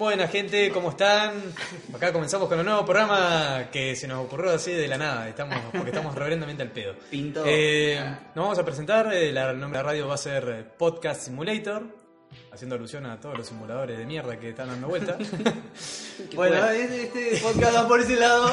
Buena gente, ¿cómo están? Acá comenzamos con un nuevo programa que se nos ocurrió así de la nada, estamos, porque estamos reverendamente al pedo. Pinto. Eh, nos vamos a presentar, eh, la- el nombre de la radio va a ser eh, Podcast Simulator, haciendo alusión a todos los simuladores de mierda que están dando vuelta. Bueno, este, este podcast va por ese lado.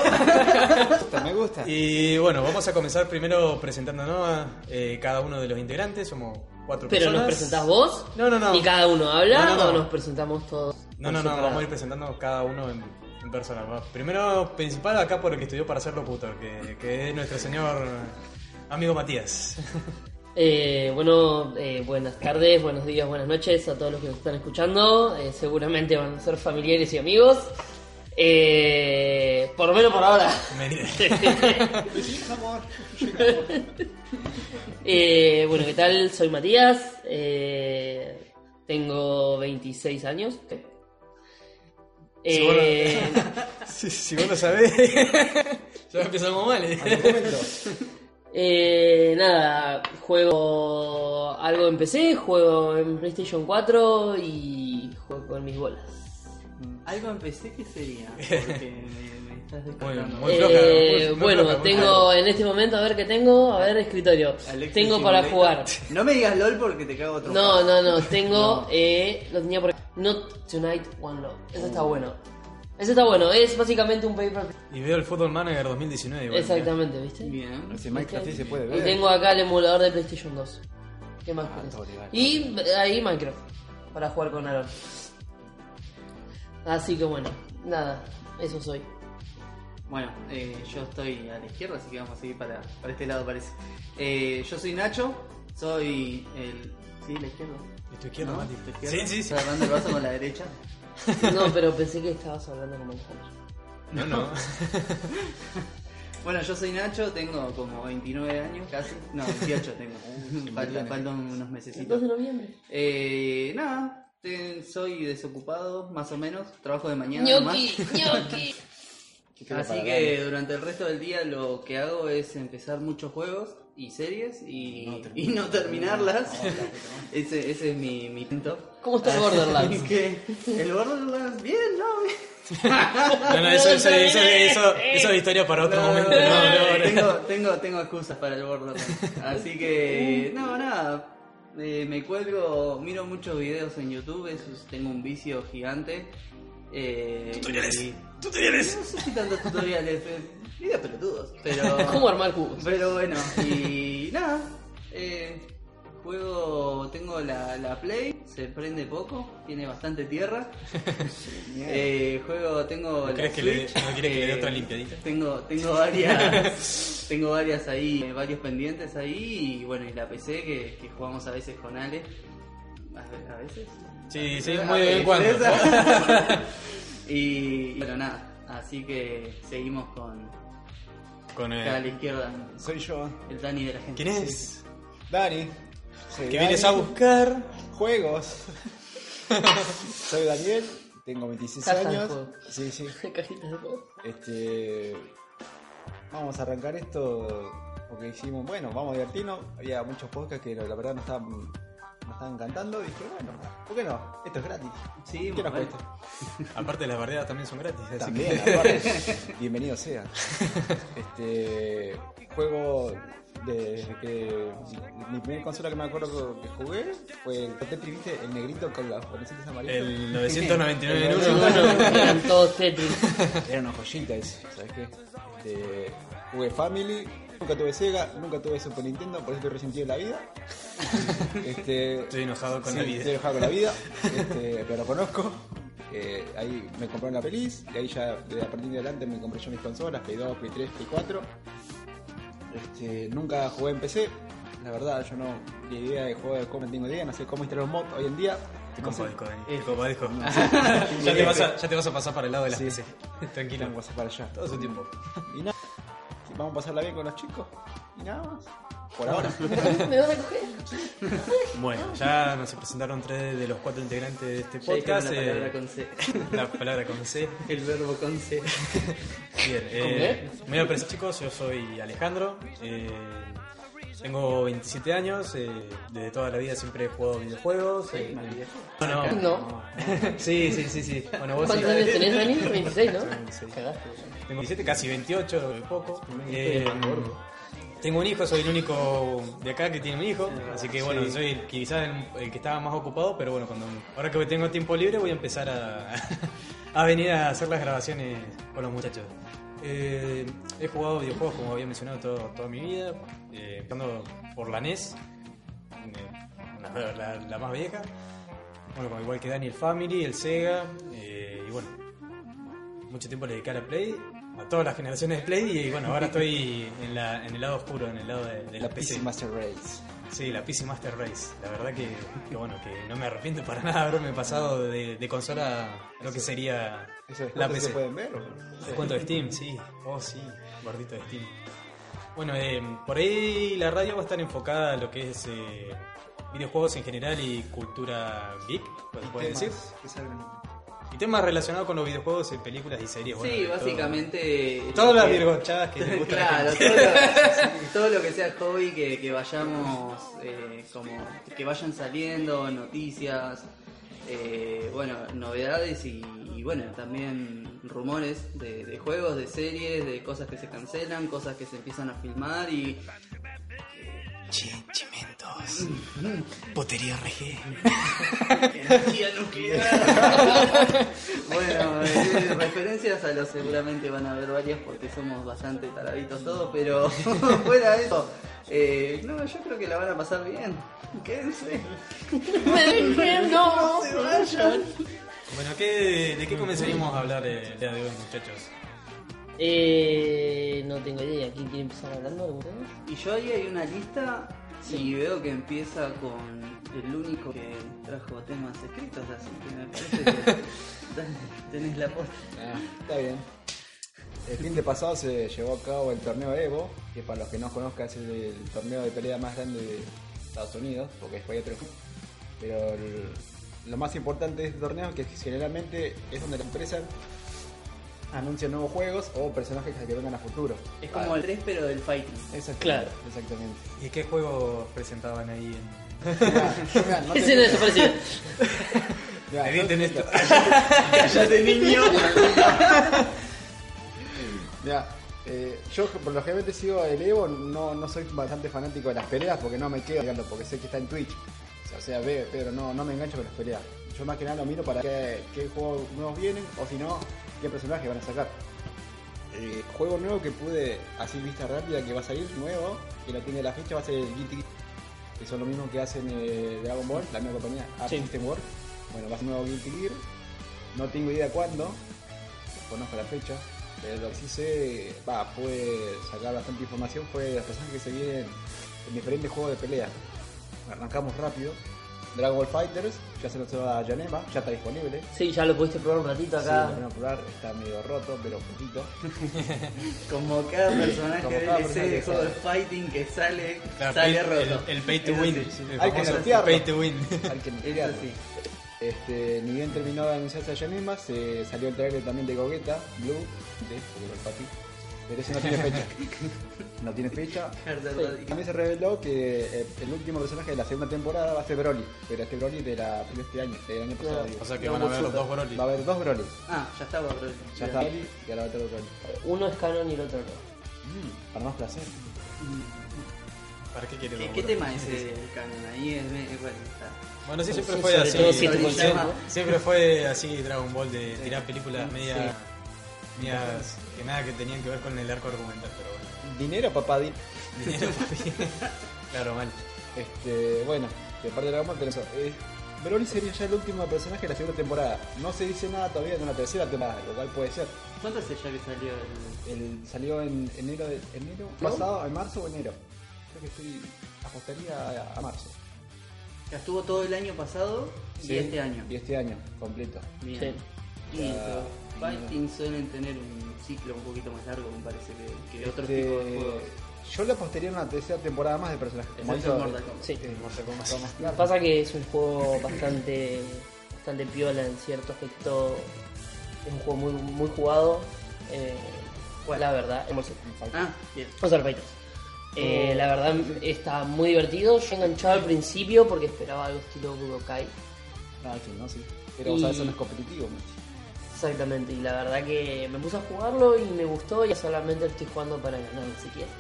Me gusta. y bueno, vamos a comenzar primero presentándonos a eh, cada uno de los integrantes, somos cuatro Pero personas. nos presentás vos No, no, no. y cada uno habla No, no, no. o nos presentamos todos. No, no, no, separado? vamos a ir presentando cada uno en, en persona. Primero, principal acá por el que estudió para ser locutor, que, que es nuestro señor amigo Matías. Eh, bueno, eh, buenas tardes, buenos días, buenas noches a todos los que nos están escuchando. Eh, seguramente van a ser familiares y amigos. Eh, por lo menos por ahora. Eh, bueno, ¿qué tal? Soy Matías. tengo 26 años. Eh, si, si vos lo sabés, ya empezamos mal. ¿eh? Eh, nada, juego algo en PC, juego en PlayStation 4 y juego con mis bolas. Algo empecé que sería. Porque me estás descartando. Muy floja, Eh, muy- bueno, floja, tengo en este momento, a ver qué tengo, a ver, escritorio. Alexis tengo para Simulator. jugar. No me digas LOL porque te cago otro. No, no, no, tengo, eh, lo tenía por Not Tonight One Love. Eso está bueno. Eso está bueno, es básicamente un paper. Y veo el Football Manager 2019. igual, Exactamente, ¿viste? Bien. Si Minecraft sí se puede Y ver. tengo acá el emulador de PlayStation 2. ¿Qué más todo legal. Y ahí Minecraft. Para jugar con Aaron. Así que bueno, nada, eso soy. Bueno, eh, yo estoy a la izquierda, así que vamos a seguir para, para este lado, parece. Eh, yo soy Nacho, soy el. ¿Sí, la izquierda? ¿Y tu izquierda, ¿No? Mati? ¿Tu izquierda? Sí, sí, sí. Estoy agarrando el vaso con la derecha. No, pero pensé que estabas hablando con Alejandro. No, no. Bueno, yo soy Nacho, tengo como 29 años casi. No, 18 tengo. Faltan, faltan unos 2 mesecitos. de noviembre. Eh, nada, te- soy desocupado, más o menos. Trabajo de mañana. nomás. ñoqui, ñoqui. Así que durante el resto del día lo que hago es empezar muchos juegos y series y y no, terminarlas. ese, ese es mi, mi intento. ¿Cómo está el Borderlands? que el Borderlands, bien, ¿no? No, no, eso, eso, eso, eso, eso es historia para otro momento. No, no, no. tengo, tengo, tengo excusas para el Borderlands. Así que, no, nada. eh, me cuelgo, miro muchos videos en YouTube, es- tengo un vicio gigante. Eh, Tutoriales. y- Tutoriales. No sé si tantos tutoriales, eh, videos pelotudos, pero... ¿Cómo armar cubos? Pero bueno, y nada. eh, juego, tengo la, la Play, se prende poco, tiene bastante tierra. Eh, juego, tengo la le- Switch, no quieres que le dé eh, otra limpiadita? Tengo, tengo varias, tengo varias ahí, eh, varios pendientes ahí y bueno, y la PC que, que jugamos a veces con Ale. A veces. Sí, sí, muy de vez en cuando. y bueno, nada. Así que seguimos con Con acá a la el... izquierda, Soy yo, el Dani de la gente. ¿Quién es? Dani. Soy Que Dani. vienes a buscar... Juegos. Soy Daniel, tengo 26 Caja de años. juegos. Sí, sí. Cajitas de juego. Este. Vamos a arrancar esto porque hicimos, bueno, vamos a divertirnos. Había muchos podcasts que la verdad no estaban, no estaban cantando. Dije, bueno, ¿por qué no? Esto es gratis. Sí, ¿Qué nos cuesta? Aparte las bardeadas también son gratis. así También, que- aparte, bienvenido sea. Este juego desde que mi primera consola que me acuerdo que jugué fue el Tetris, ¿viste? El negrito con los conecitos amarillos. El 999 en El uno. Bueno, eran todos Tetris. Era una joyita ese, ¿sabes qué? Este, jugué Family, nunca tuve Sega, nunca tuve Super Nintendo, por eso estoy resentido en la vida. Este, Estoy enojado con sí, la vida. Estoy enojado con la vida, este, pero lo conozco. Eh, ahí me compraron la feliz, y ahí ya de a partir de adelante me compré yo mis consolas, Play 2, Play 3, Play 4. Este, nunca jugué en PC, la verdad yo no, la idea de juego de cómo tengo idea, no sé cómo instalar un mod hoy en día. Te No sé. compadezco, Dani. Eh. Te compadezco. ya, te vas a, ya te vas a pasar para el lado de la Sí. PC. Tranquilo. Vamos a pasar para allá. Todo su tiempo. Y nada, vamos a pasarla bien con los chicos. Y nada más. Por ahora. ¿Me vas a coger? Bueno, ya nos presentaron tres de los cuatro integrantes de este Ya dijeron podcast. la eh, palabra con C. la palabra con C. El verbo con C. Bien, eh, me voy a presentar chicos, yo soy Alejandro, eh, tengo 27 años, eh, desde toda la vida siempre he jugado videojuegos. eh, bueno, No. sí, sí, sí, sí. Bueno, vos ¿Cuántos sí. años tenés, Dani? 26, ¿no? Sí. Cagaste. Tengo 17, casi 28, de poco. Eh, tengo un hijo, soy el único de acá que tiene un hijo, así que bueno, soy el, quizás el, el que estaba más ocupado, pero bueno, cuando ahora que tengo tiempo libre voy a empezar a, a venir a hacer las grabaciones con los muchachos. Eh, he jugado videojuegos como había mencionado todo- toda mi vida, eh, empezando por la NES, eh, la, la- la más vieja, bueno, igual que Dani el Family, el Sega, eh, y bueno, mucho tiempo le dediqué a la Play, a todas las generaciones de Play y bueno, ahora estoy en, la, en el lado oscuro, en el lado de, de la, La PC. PC Master Race. Sí, la PC Master Race. La verdad que, que bueno, que no me arrepiento para nada de haberme pasado de, de consola a lo que sería ¿Esos la PC. se pueden ver? o? Descuento de Steam, sí. Oh, sí, gordito de Steam. Bueno, eh, por ahí la radio va a estar enfocada a lo que es eh, videojuegos en general y cultura geek, se puede decir. Que salgan. Temas relacionados con los videojuegos en películas y series. bueno, Sí, todo. básicamente. Todas las virgochadas que le gustan Claro, todo lo, todo lo que sea hobby que, que vayamos, eh, como que vayan saliendo, noticias, eh, bueno, novedades y, y bueno, también rumores de, de juegos, de series, de cosas que se cancelan, cosas que se empiezan a filmar y Che, chimentos. Potería RG. energía nuclear. bueno, eh, referencias a lo seguramente van a haber varias porque somos bastante taraditos todos, pero fuera de eso, eh, no, yo creo que la van a pasar bien. Quédense. ¡Me dejen, no! se vayan. Bueno, ¿qué, ¿de qué comenzaríamos a hablar eh, el día de hoy, muchachos? Eh, no tengo idea. ¿Quién quiere empezar hablando? ¿Alguno de ustedes? Y yo ahí hay una lista y veo que empieza con el único que trajo temas escritos, así que me parece que tenés la posta. Ah, está bien. El fin de pasado se llevó a cabo el torneo Evo, que para los que no conozcan es el, el torneo de pelea más grande de Estados Unidos, porque después hay otro. Pero el- lo más importante de este torneo es que generalmente es donde la empresa anuncia nuevos juegos o personajes que vengan a futuro. Es como el 3 pero del fighting. Exactamente. Claro. Exactamente. ¿Y qué juegos presentaban ahí en, Mirá, mirá, no mirá, Editen esto. ¡Cállate, niño! Mirá, eh, yo por lo generalmente sigo el Evo, no, no soy bastante fanático de las peleas porque no me quedo mirando, porque sé que está en Twitch. O sea, ve, pero no, no me engancho con las peleas. Yo más que nada lo miro para qué, qué juegos nuevos vienen o si no, qué personajes van a sacar. Eh, juego nuevo que pude, así vista rápida, que va a salir nuevo, que no tiene la fecha, va a ser el Gear, que son lo mismo que hacen eh, Dragon Ball, la misma compañía, Art Sí. System Works. Bueno, va a ser nuevo Guilty Gear. No tengo idea cuándo, conozco la fecha, pero lo que sí sé, va, pude sacar bastante información fue los personajes que se vienen en diferentes juegos de pelea. Arrancamos rápido. Dragon Ball Fighters, ya se lanzó a Yanema, ya está disponible. Sí, ya lo pudiste probar un ratito Sí, lo acá. a probar, está medio roto, pero poquito. Como cada personaje Como de cada DLC de personaje juego de fighting que sale, Claro, sale pay- roto. El, el pay to Eso win. sí. El Hay que nerfearlo. pay to win. Hay que Eso nerfearlo. sí. Este, ni bien terminó de anunciarse a Yanema, se salió el trailer también de Gogeta, Blue, de porque el papi. Pero ese no tiene fecha. No tiene fecha. También se reveló que eh, el último personaje de la segunda temporada va a ser Broly, pero este Broly de, la, de este año, del año pasado. O sea que No, van a haber los dos Broly. Va a haber dos Broly. Ah, ya estaba bro. Ya está Broly y ahora va a tener Broly. Uno es canon y el otro no. Mm, para más placer. ¿Para qué quiere ¿Qué, Broly? tema es el canon? Ahí es, es bueno, está. Bueno, sí, siempre fue así. siempre, fue así Dragon Ball de tirar películas media, Sí. medias que nada que tenían que ver con el arco argumental, pero bueno. Dinero, papá, din- Dinero, papi. claro, mal. Este, bueno, de parte de Dragon Ball tenemos. Eh, Broly sería ya el último personaje de la segunda temporada. No se dice nada todavía de una tercera temporada, lo cual puede ser. ¿Cuánto hace ya que salió el.? El, salió en enero de enero ¿No? pasado, en marzo o enero. Creo que estoy apostaría a, a marzo. Ya estuvo todo el año pasado Sí, y este año. Y este año, completo. Bien. Sí. Y fighting suelen tener un ciclo un poquito más largo, me parece, que, que otros Este, tipos de juegos. Yo le apostaría una tercera temporada más de personajes. como Mortal Kombat. Sí. Mortal Kombat está más claro. Pasa que es un juego bastante bastante piola en cierto aspecto. Es un juego muy, muy jugado. Eh. La verdad, Ah, bien. Monster Fighters. Eh, la verdad está muy divertido. Yo enganchado al principio porque esperaba algo estilo Budokai. Ah, sí, no, sí. Pero o Y- sea, eso no es competitivo. mucho. Exactamente, y la verdad que me puse a jugarlo y me gustó y solamente estoy jugando para ganar si quieres.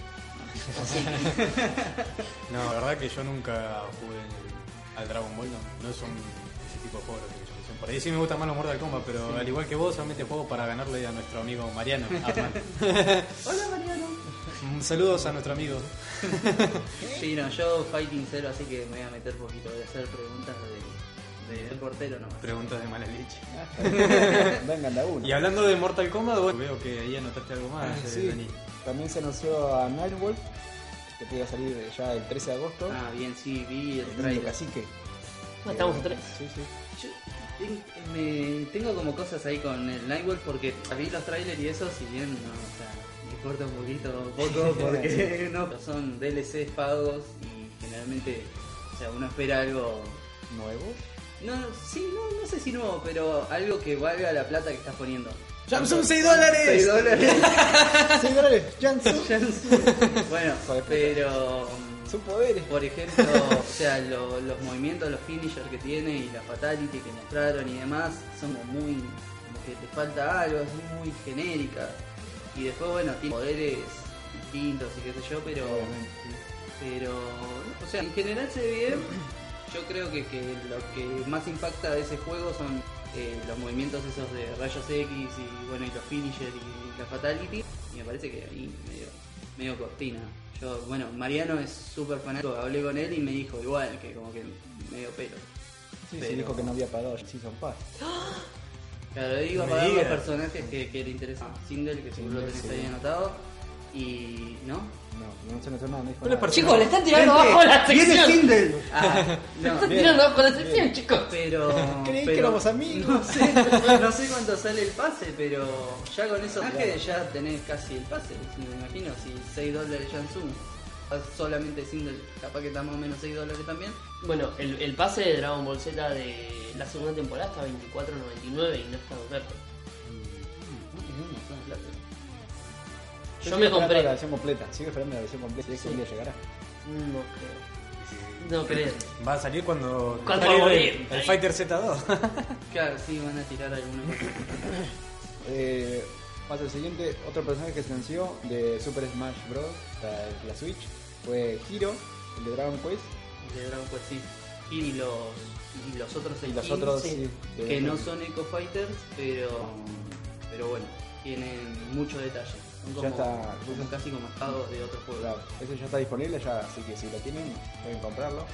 Así que No, la verdad que yo nunca jugué al Dragon Ball, no, no son ese tipo de juegos que yo. Por ahí sí me gustan más los Mortal Kombat, pero al igual que vos, solamente juego para ganarle a nuestro amigo Mariano. Hola Mariano. Saludos a nuestro amigo. Sí, no, yo Fighting Zero, así que me voy a meter poquito, voy a hacer preguntas de, de, del portero nomás. Preguntas de mala leche. Vengan de uno. Y hablando de Mortal Kombat, bueno, veo que ahí anotaste algo más, eh, Sí, Dani. también se anunció a Nightwolf, que puede salir ya el 13 de agosto. Ah, bien, sí, vi el trailer. cacique. no, estamos a tres. Sí, sí. Yo me, tengo como cosas ahí con el Nightwolf porque vi los trailers y eso, si bien no, o sea, me importa un poquito poco porque no son DLCs pagos y generalmente, o sea, uno espera algo. ¿Nuevo? No, sí, no, no sé si nuevo, pero algo que valga la plata que estás poniendo. ¡Samsung 6 dólares! 6 dólares. Sí, dólares, Jansu. bueno, pero. Sus poderes. Por ejemplo, o sea, lo- los movimientos, los finishers que tiene y la fatality que mostraron y demás son como muy. como que te falta algo, es muy genérica. Y después, bueno, tiene poderes distintos y qué sé yo, pero. Pero. O sea, en general se ve bien. Yo creo que, que lo que más impacta de ese juego son eh, los movimientos esos de rayos X y bueno, y los finishers y la fatality. Y me parece que ahí medio, medio cortina. Yo, bueno, Mariano es súper fanático, hablé con él y me dijo igual, que como que medio pelo. Sí, sí, Pero- dijo que no había pagado Season Pass. Claro, No me para los personajes que, que le interesan. Single, que seguro lo Single, tenés sí. ahí anotado. Y. ¿no? No, no se anunció nada, no dijo ¿Cuál es nada. Chicos, le están tirando abajo la sección. Kindle! Ah, Le no. están Bien. tirando abajo la sección, chicos. Pero. Creí que pero- éramos amigos. No sé, no sé cuánto sale el pase, pero ya con esos ángeles ya tenés casi el pase. Me imagino, si 6 dólares ya en Zoom. Solamente single, capaz que está más o menos 6 dólares también. Bueno, el, el pase de Dragon Ball Z de la segunda temporada está a 24.99 y no está en oferta. Yo me compré. La versión completa, sigo esperando la versión completa. Si es que Sí. un día llegará. No creo. No creo. Va a salir cuando. Cuando va a el, morir. el Fighter Z2. Claro, sí, van a tirar algunos. Eh, pasa el siguiente, otro personaje que se anunció de Super Smash Bros. para la Switch fue Hiro, el de Dragon Quest. de Dragon Quest sí. Y los, y los otros Y los otros, sí. que no son Eco Fighters, pero, pero bueno, tienen mucho detalle. Son como, Ya está. como casi como pagos de otros juegos. Claro, ese ya está disponible ya, así que si lo tienen, pueden comprarlo.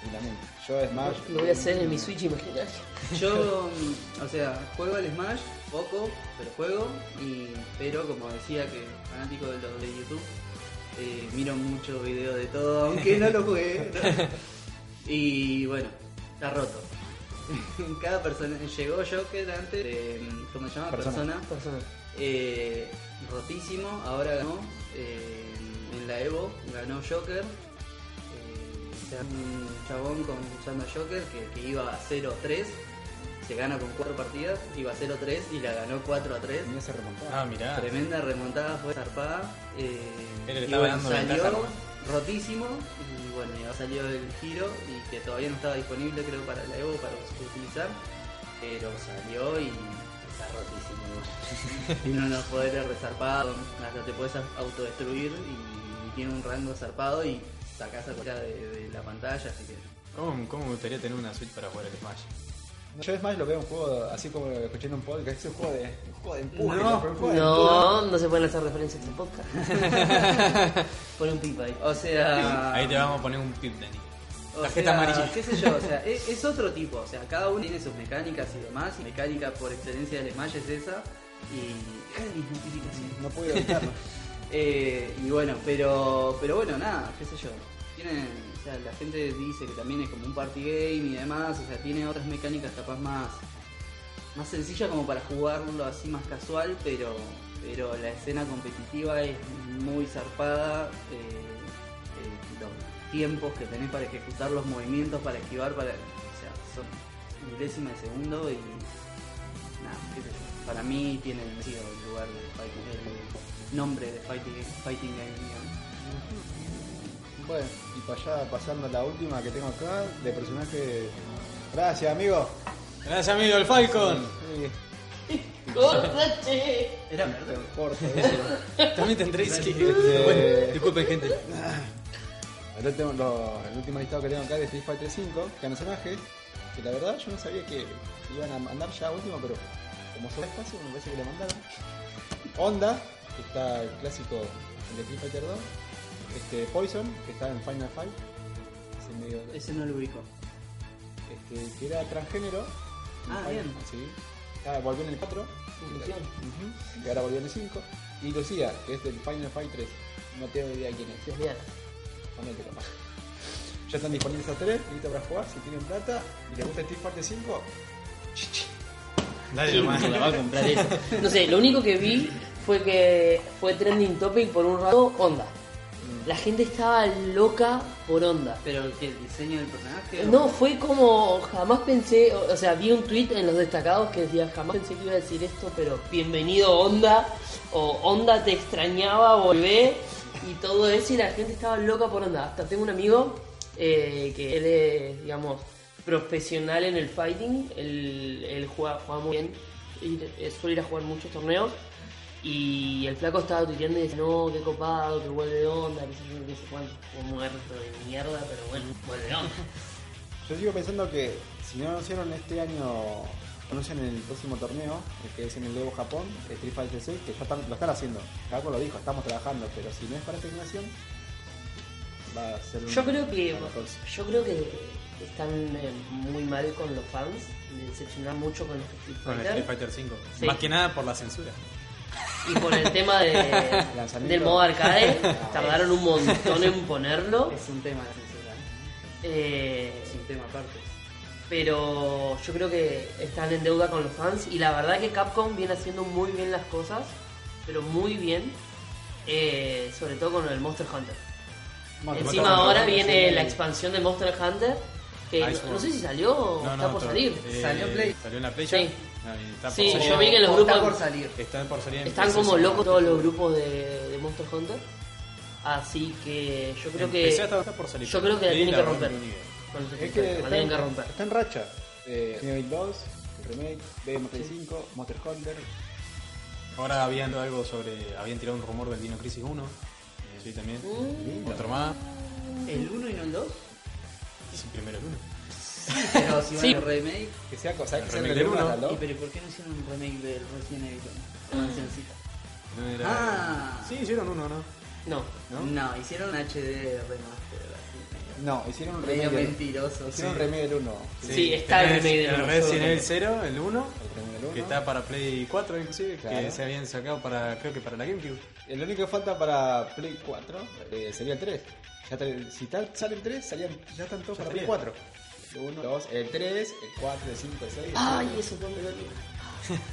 Tranquilamente. Yo Smash. Lo voy a hacer en mi Switch imaginario. Yo, mm, o sea, juego al Smash, poco, pero juego, y, pero como decía que fanático de los de YouTube, eh, miro mucho video de todo, aunque no lo juegue. ¿no? Y bueno, está roto. Cada persona, llegó Joker antes de, ¿cómo se llama? Persona. Persona. Persona. Eh, rotísimo, ahora ganó eh, en la Evo, ganó Joker. Eh, un chabón con, usando Joker que, que iba a 0-3, se gana con 4 partidas, iba a 0-3 y la ganó 4-3. Tenía ese remontado. Ah, mirá. Tremenda remontada, fue zarpada. Eh, Él le y estaba bueno, dando salió ventaja rotísimo y bueno, ya salió el giro y que todavía no estaba disponible creo para la Evo para utilizar, pero salió y está rotísimo. y no los poderes resarpados, hasta te puedes autodestruir y tiene un rango zarpado y sacás a cualquiera de, de la pantalla, así que ¿Cómo, ¿Cómo me gustaría tener una Switch para jugar al Smash? Yo Smash lo veo un juego, así como lo escuché en un podcast, es un juego de, un juego de empuje. No, No, no se pueden hacer referencias en podcast. Pon un pipa ahí. o sea Ahí te vamos a poner un pip, Dani. Tarjeta sea, amarilla. qué sé yo, o sea, es, es otro tipo, o sea, cada uno tiene sus mecánicas y demás, y mecánica por excelencia del Smash es esa, y... No puedo evitarlo. Eh, y bueno, pero pero bueno, nada, qué sé yo. tiene, o sea, la gente dice que también es como un party game y demás, o sea, tiene otras mecánicas capaz más, más sencillas como para jugarlo así más casual, pero, pero la escena competitiva es muy zarpada. eh, tiempos que tenés para ejecutar los movimientos, para esquivar, para, o sea, son milésimas de segundo y nada, qué sé yo. Para mí tiene el lugar de fighting, el nombre de fighting, fighting game, digamos. Bueno, y para allá pasando a la última que tengo acá, de personaje. Gracias, amigo. Gracias, amigo, el Falcon. Sí. Era verdad. También tendréis que. Eh, Bueno, disculpen, gente. Ahora tengo lo- el último listado que tengo acá de Street Fighter 5, personajes, que la verdad yo no sabía que iban a mandar ya último, pero como son espacio me parece que le mandaron. Honda, que está el clásico de Street Fighter 2. Este, Poison, que está en Final Fight. Ese medio, Ese no lo ubico. este, que era transgénero. Ah, Final- bien. Sí. Ah, volvió en el 4. Inclusión. Ujú, Y ahora volvió en el 5. Y Lucía, que es del Final Fight 3. No tengo idea quién es. Mío. Ponete capaz. Ya están disponibles esas tres, listos para jugar. Si tienen plata y les gusta Street Fighter 5, Dale, Sí, nomás. se la va a comprar eso. No sé, lo único que vi fue que fue trending topic por un rato Onda. La gente estaba loca por Onda. Pero ¿qué, el diseño del personaje. o- No, fue como jamás pensé, o o sea, vi un tweet en los destacados que decía jamás pensé que iba a decir esto, pero bienvenido Onda, o Onda te extrañaba, volvé, y todo eso, y la gente estaba loca por Onda. Hasta tengo un amigo eh, que él es, digamos, profesional en el fighting, él, él juega, muy bien, y, eh, suele ir a jugar muchos torneos. Y el flaco estaba tuiteando y decía, no, qué copado, que vuelve onda, que sé yo, qué sé cuánto. Muerto de mierda, pero bueno, vuelve onda. yo sigo pensando que si no anunciaron este año, anuncian en el próximo torneo, el que es en el Evo Japón, Street Fighter 6, que ya están- lo están haciendo. Caco lo dijo, estamos trabajando, pero si no es para esta generación, va a ser un- Yo creo que yo creo que están eh, muy mal con los fans, de decepcionar mucho con Street Con el Fighter. Street Fighter 5. Sí. Más que nada por la censura. Y por el tema de, del modo arcade, tardaron un montón en ponerlo. Es un tema de censura. eh, Es un tema aparte. Pero yo creo que están en deuda con los fans y la verdad que Capcom viene haciendo muy bien las cosas, pero muy bien, eh, sobre todo con el Monster Hunter. Monster Encima ahora viene sí. la expansión de Monster Hunter, que no, sé si salió o No, está no, por salir. eh, ¿Salió en Play? ¿Salió en la Play Sí. ya? Ah, y está por Sí, salir. yo vi que los grupos Está por salir. Están por salir en están como locos todos los grupos de, de Monster Hunter. Así que yo creo En que PC está, está por salir. yo creo que la Tienen tienen que romper. Con los Es que está, en- romper. está en racha. Eh, Xenoblade 2, el remake, BM 5, Monster Hunter. Ahora habían algo sobre. Habían tirado un rumor del Dino Crisis 1. eh, Sí, también. Mm. Otro más. ¿El 1 y no el 2? Sí, primero el 1. Pero si van Sí. a remake. Que sea cosa que El sea el del uno. uno, ¿no? ¿Y pero por qué no hicieron un remake del Resident Evil? Una cancioncita. No era- Ah. Sí, hicieron uno, ¿no? No. ¿No? No, hicieron HD remaster. No, hicieron un Medio remake. del- mentiroso. Hicieron Sí. un remake del 1. Sí, está el remake del El uno, Resident solo Evil que- 0, el 1. El remake del 1. Que está para Play 4 inclusive, que Claro. se habían sacado para, creo que para la GameCube. El único que falta para Play 4 eh, sería el 3. Ya te- si tal, sale el 3, salían, ya están todos Ya para Play estaría. 4. El 1, 2, el 3, el 4, el 5, el 6. el Ay, 7. eso fue muy dolorido.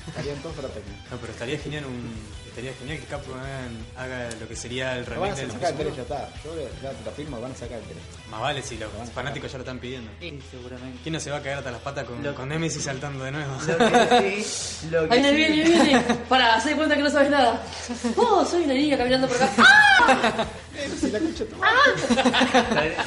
Estarían todos para Play. No, pero estaría genial un, estaría genial que Capcom haga lo que sería el Lo van a remake del sacar el 3, PS1. ya está. Yo ya te lo firmo, van a sacar el 3. Más vale si los fanáticos ya lo están pidiendo. Sí, seguramente. ¿Quién no se va a caer hasta las patas con, con Nemesis saltando de nuevo? Lo que sí, lo que Ahí viene, sí- viene, viene. Para, haz de cuenta que no sabes nada. Oh, soy una niña caminando por acá. ¡Ah! Si la escucho tomar.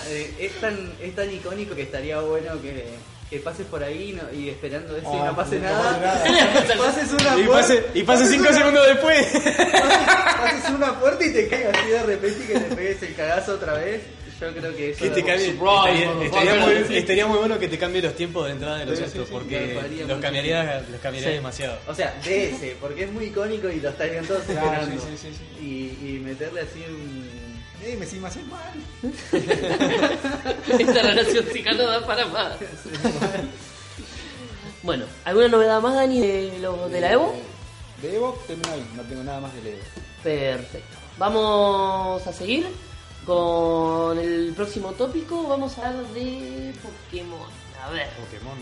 Eh, es tan, es tan icónico que estaría bueno que, que pases por ahí y no- y esperando ese y Ah, no pase no nada. pase pases una Y pase, y pase cinco segundos después. pases una puerta y te caigas así de repente y que te pegues el cagazo otra vez. Yo creo que eso Que te cambie, estaría, muy, estaría muy bueno que te cambie los tiempos de entrada de los Sí, autos, sí, sí, porque los cambiaría, los cambiaría Sí. demasiado. O sea, de ese, porque es muy icónico y lo estarían todos Claro, esperando. sí, sí, sí, Y, y meterle así un. Eh, me si me haces mal. Esta relación no da para más. Bueno, ¿alguna novedad más, Dani, de, lo, de la Evo? Eh, De Evo termino ahí, no tengo nada más de Evo. Perfecto. Vamos a seguir con el próximo tópico. Vamos a hablar de Pokémon. A ver. Pokémon.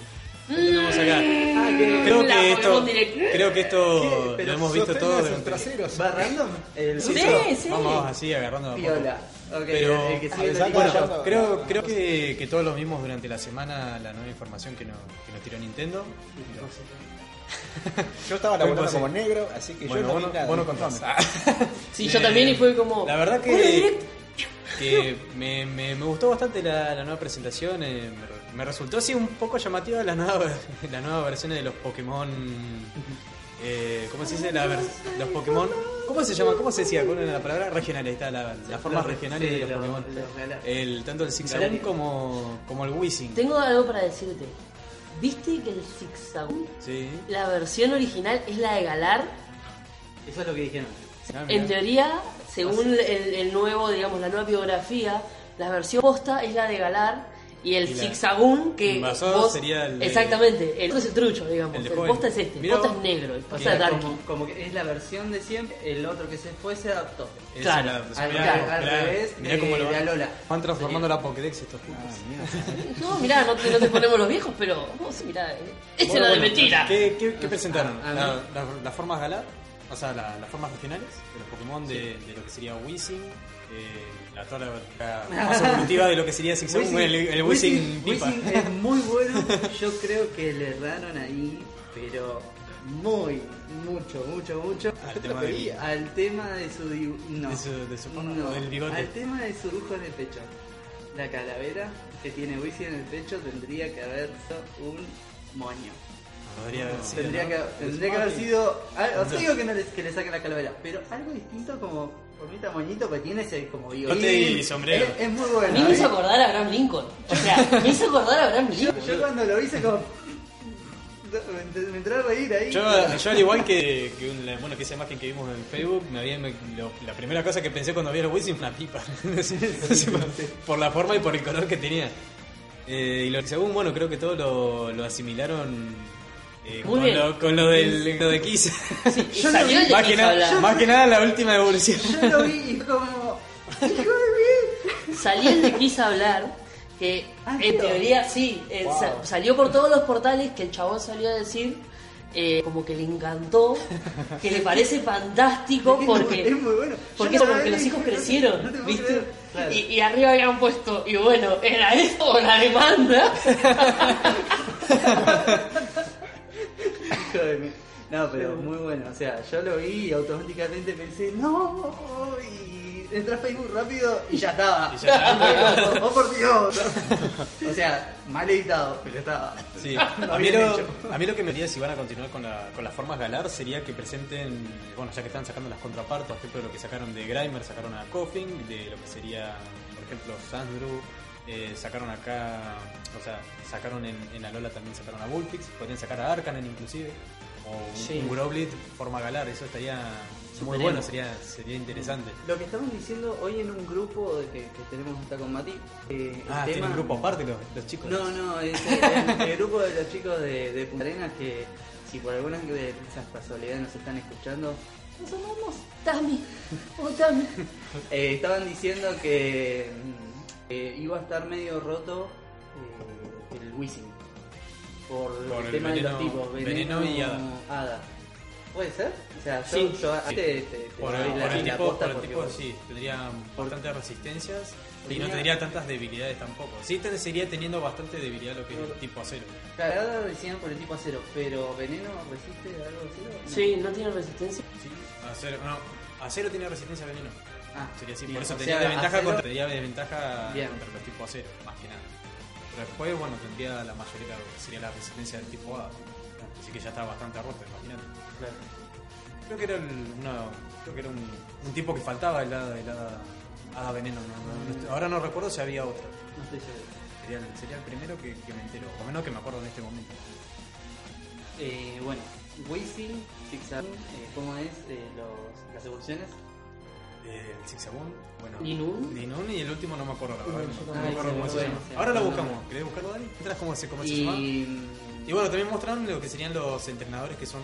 ¿Qué tenemos acá? Ah, que- Creo La que esto, creo que esto lo hemos visto todos. traseros. ¿Va random? El Sí, sí. Vamos así agarrando. Piola. Ok, Pero- el que sigue avisando. Creo, creo que, que todos lo vimos durante la semana la nueva información que, no, que nos tiró Nintendo. Yo estaba laburando Pues sí. como negro, así que Bueno, yo no vos vi nada. vos no contás. Sí, yo también y fue como. La verdad "Hola, que, Direct". Que me, me, me gustó bastante la, la nueva presentación. eh, me, re- me resultó así un poco llamativa la nueva, la nueva versión de los Pokémon. Eh, ¿Cómo se dice? La los Pokémon. ¿Cómo se llama? ¿Cómo se decía? ¿Cuál era la palabra? Regionales. Está la, las formas Los- regionales sí, de los, los- Pokémon. los El, tanto el Zigzagoon como, como el Weezing. Tengo algo para decirte. ¿Viste que el Zigzagoon, Sí. la versión original es la de Galar? Eso es lo que dijeron. Ah. En teoría, según el, el nuevo, digamos, la nueva biografía, la versión posta es la de Galar y el Y la Zigzagoon que invasor vos- sería el de- exactamente, el otro es el trucho, digamos, El el, posta es este, el posta es negro, el posta es darky. Como, como que es la versión de siempre, el otro que se fue se adaptó. Esa Claro, la- al- mirá, al- al mirá, revés mirá de- cómo lo de van, Alola. van transformando la Pokédex estos putos. Ah, No, mirá, no te, no te ponemos los viejos, pero vos, mirá, eh, esta Bueno, era de bueno, mentira. ¿Qué, qué, qué presentaron? A- a La- mí- la- las formas galar, o sea, la- las formas regionales de los Pokémon de, de lo que sería Weezing, eh, la la, la más evolutiva de lo que sería Zigzagoon, Wizzing- el, el Wizzing-. Wizzing es muy bueno. Yo creo que le erraron ahí, pero muy, mucho, mucho, mucho. Al tema del- al tema de su dibujo. No, De su- de su forma, no, o del bigote. Al tema de su dibujo en el pecho. La calavera que tiene Wizzing en el pecho tendría que haber un moño. Podría haber sido, Tendría, ¿no? que, tendría que haber sido. ah, Os digo que no les, que le saquen la calavera, pero algo distinto como formita moñito que tiene ese como y sombrero. Es, es muy A bueno. mí me hizo ¿eh? acordar a Abraham Lincoln. O sea, me hizo acordar a Abraham Lincoln. yo cuando lo hice como. Me, me entró a reír ahí. Yo, yo al igual que, que un- bueno, que esa imagen que vimos en Facebook, me había, me- lo- la primera cosa que pensé cuando vi el Weezing fue una pipa. Por, por la forma y por el color que tenía. Eh, y lo según, bueno, creo que todo lo, lo asimilaron eh, Muy con, bien. lo, con lo del lo de Kiss. Más, que nada, hablando. más que nada la última evolución. Yo lo vi y como. ¡Hijo de mí! Salió el de Kiss a hablar, que Ah, en no. teoría sí, eh, Wow. sa- salió por todos los portales que el chabón salió a decir eh, como que le encantó, que le parece fantástico Es porque... muy- es muy bueno. Porque eso, los hijos que no te- crecieron, no te puedo ¿viste? creer. Claro. Y, y arriba habían puesto, y bueno, ¿era esto o la demanda? No, pero muy bueno. O sea, yo lo vi y automáticamente pensé, no. Y entré a Facebook rápido y ya estaba. Y ya estaba. oh, por Dios. O sea, mal editado, pero estaba. Sí. No A, mí lo, hecho. a mí lo que me diría si van a continuar con, la- con las formas galar sería que presenten, bueno, ya que están sacando las contrapartes, por ejemplo, lo que sacaron de Grimer, sacaron a Coffin, de lo que sería, por ejemplo, Sandru, eh, sacaron acá, o sea, sacaron en, en Alola también sacaron a Bullpix, podrían sacar a Arcanen inclusive, o un, Sí. un Growlithe forma galar, eso estaría muy bueno, sería, sería interesante. Lo que estaban diciendo hoy en un grupo de que, que tenemos acá con Mati. eh, Ah, tema- un grupo aparte los, los chicos. No, no, es el, el grupo de los chicos de, de Punta Arenas que si por alguna de esas casualidades nos están escuchando, Nos amamos, Tami, oh Tami. eh, estaban diciendo que eh, iba a estar medio roto eh, el Wizzing por, Por el, el tema de veneno- los tipos, veneno y hada. hada. ¿Puede ser? O sea, yo, Sí. yo te, te, te Por el, la, por el la tipo, por el tipo sí, tendría Por- bastantes resistencias y Tenía- no tendría tantas debilidades tampoco. Sí, te seguiría teniendo bastante debilidad lo que es el tipo acero. Claro, ahora decían por el tipo acero, pero veneno resiste algo acero. No. Sí, no tiene resistencia. Sí, acero, no, acero tiene resistencia a veneno. Ah, Sería así, por eso tenía desventaja contra, tenía desventaja Bien. contra los tipos acero, más que nada. Pero después, bueno, tendría la mayoría, sería la resistencia del tipo A. Así que ya está bastante roto, imagínate. Claro. Creo que era, el, creo que era un, un tipo que faltaba el hada, el hada, hada veneno. no- no- ahora no recuerdo si había otro. No estoy seguro. Sería el, sería el primero que, que me entero, o menos que me acuerdo en este momento. Eh, bueno, Wizzing, Zigzagoon, eh, ¿cómo es eh, los, las evoluciones? Eh, el Zigzagoon, bueno. Linun. Linun y el último no me acuerdo, la verdad. No, me acuerdo cómo se llama. Ahora lo buscamos. ¿Querés buscarlo, Dani? ¿Entras cómo se, cómo se llama? Y, Y bueno, también mostraron lo que serían los entrenadores que son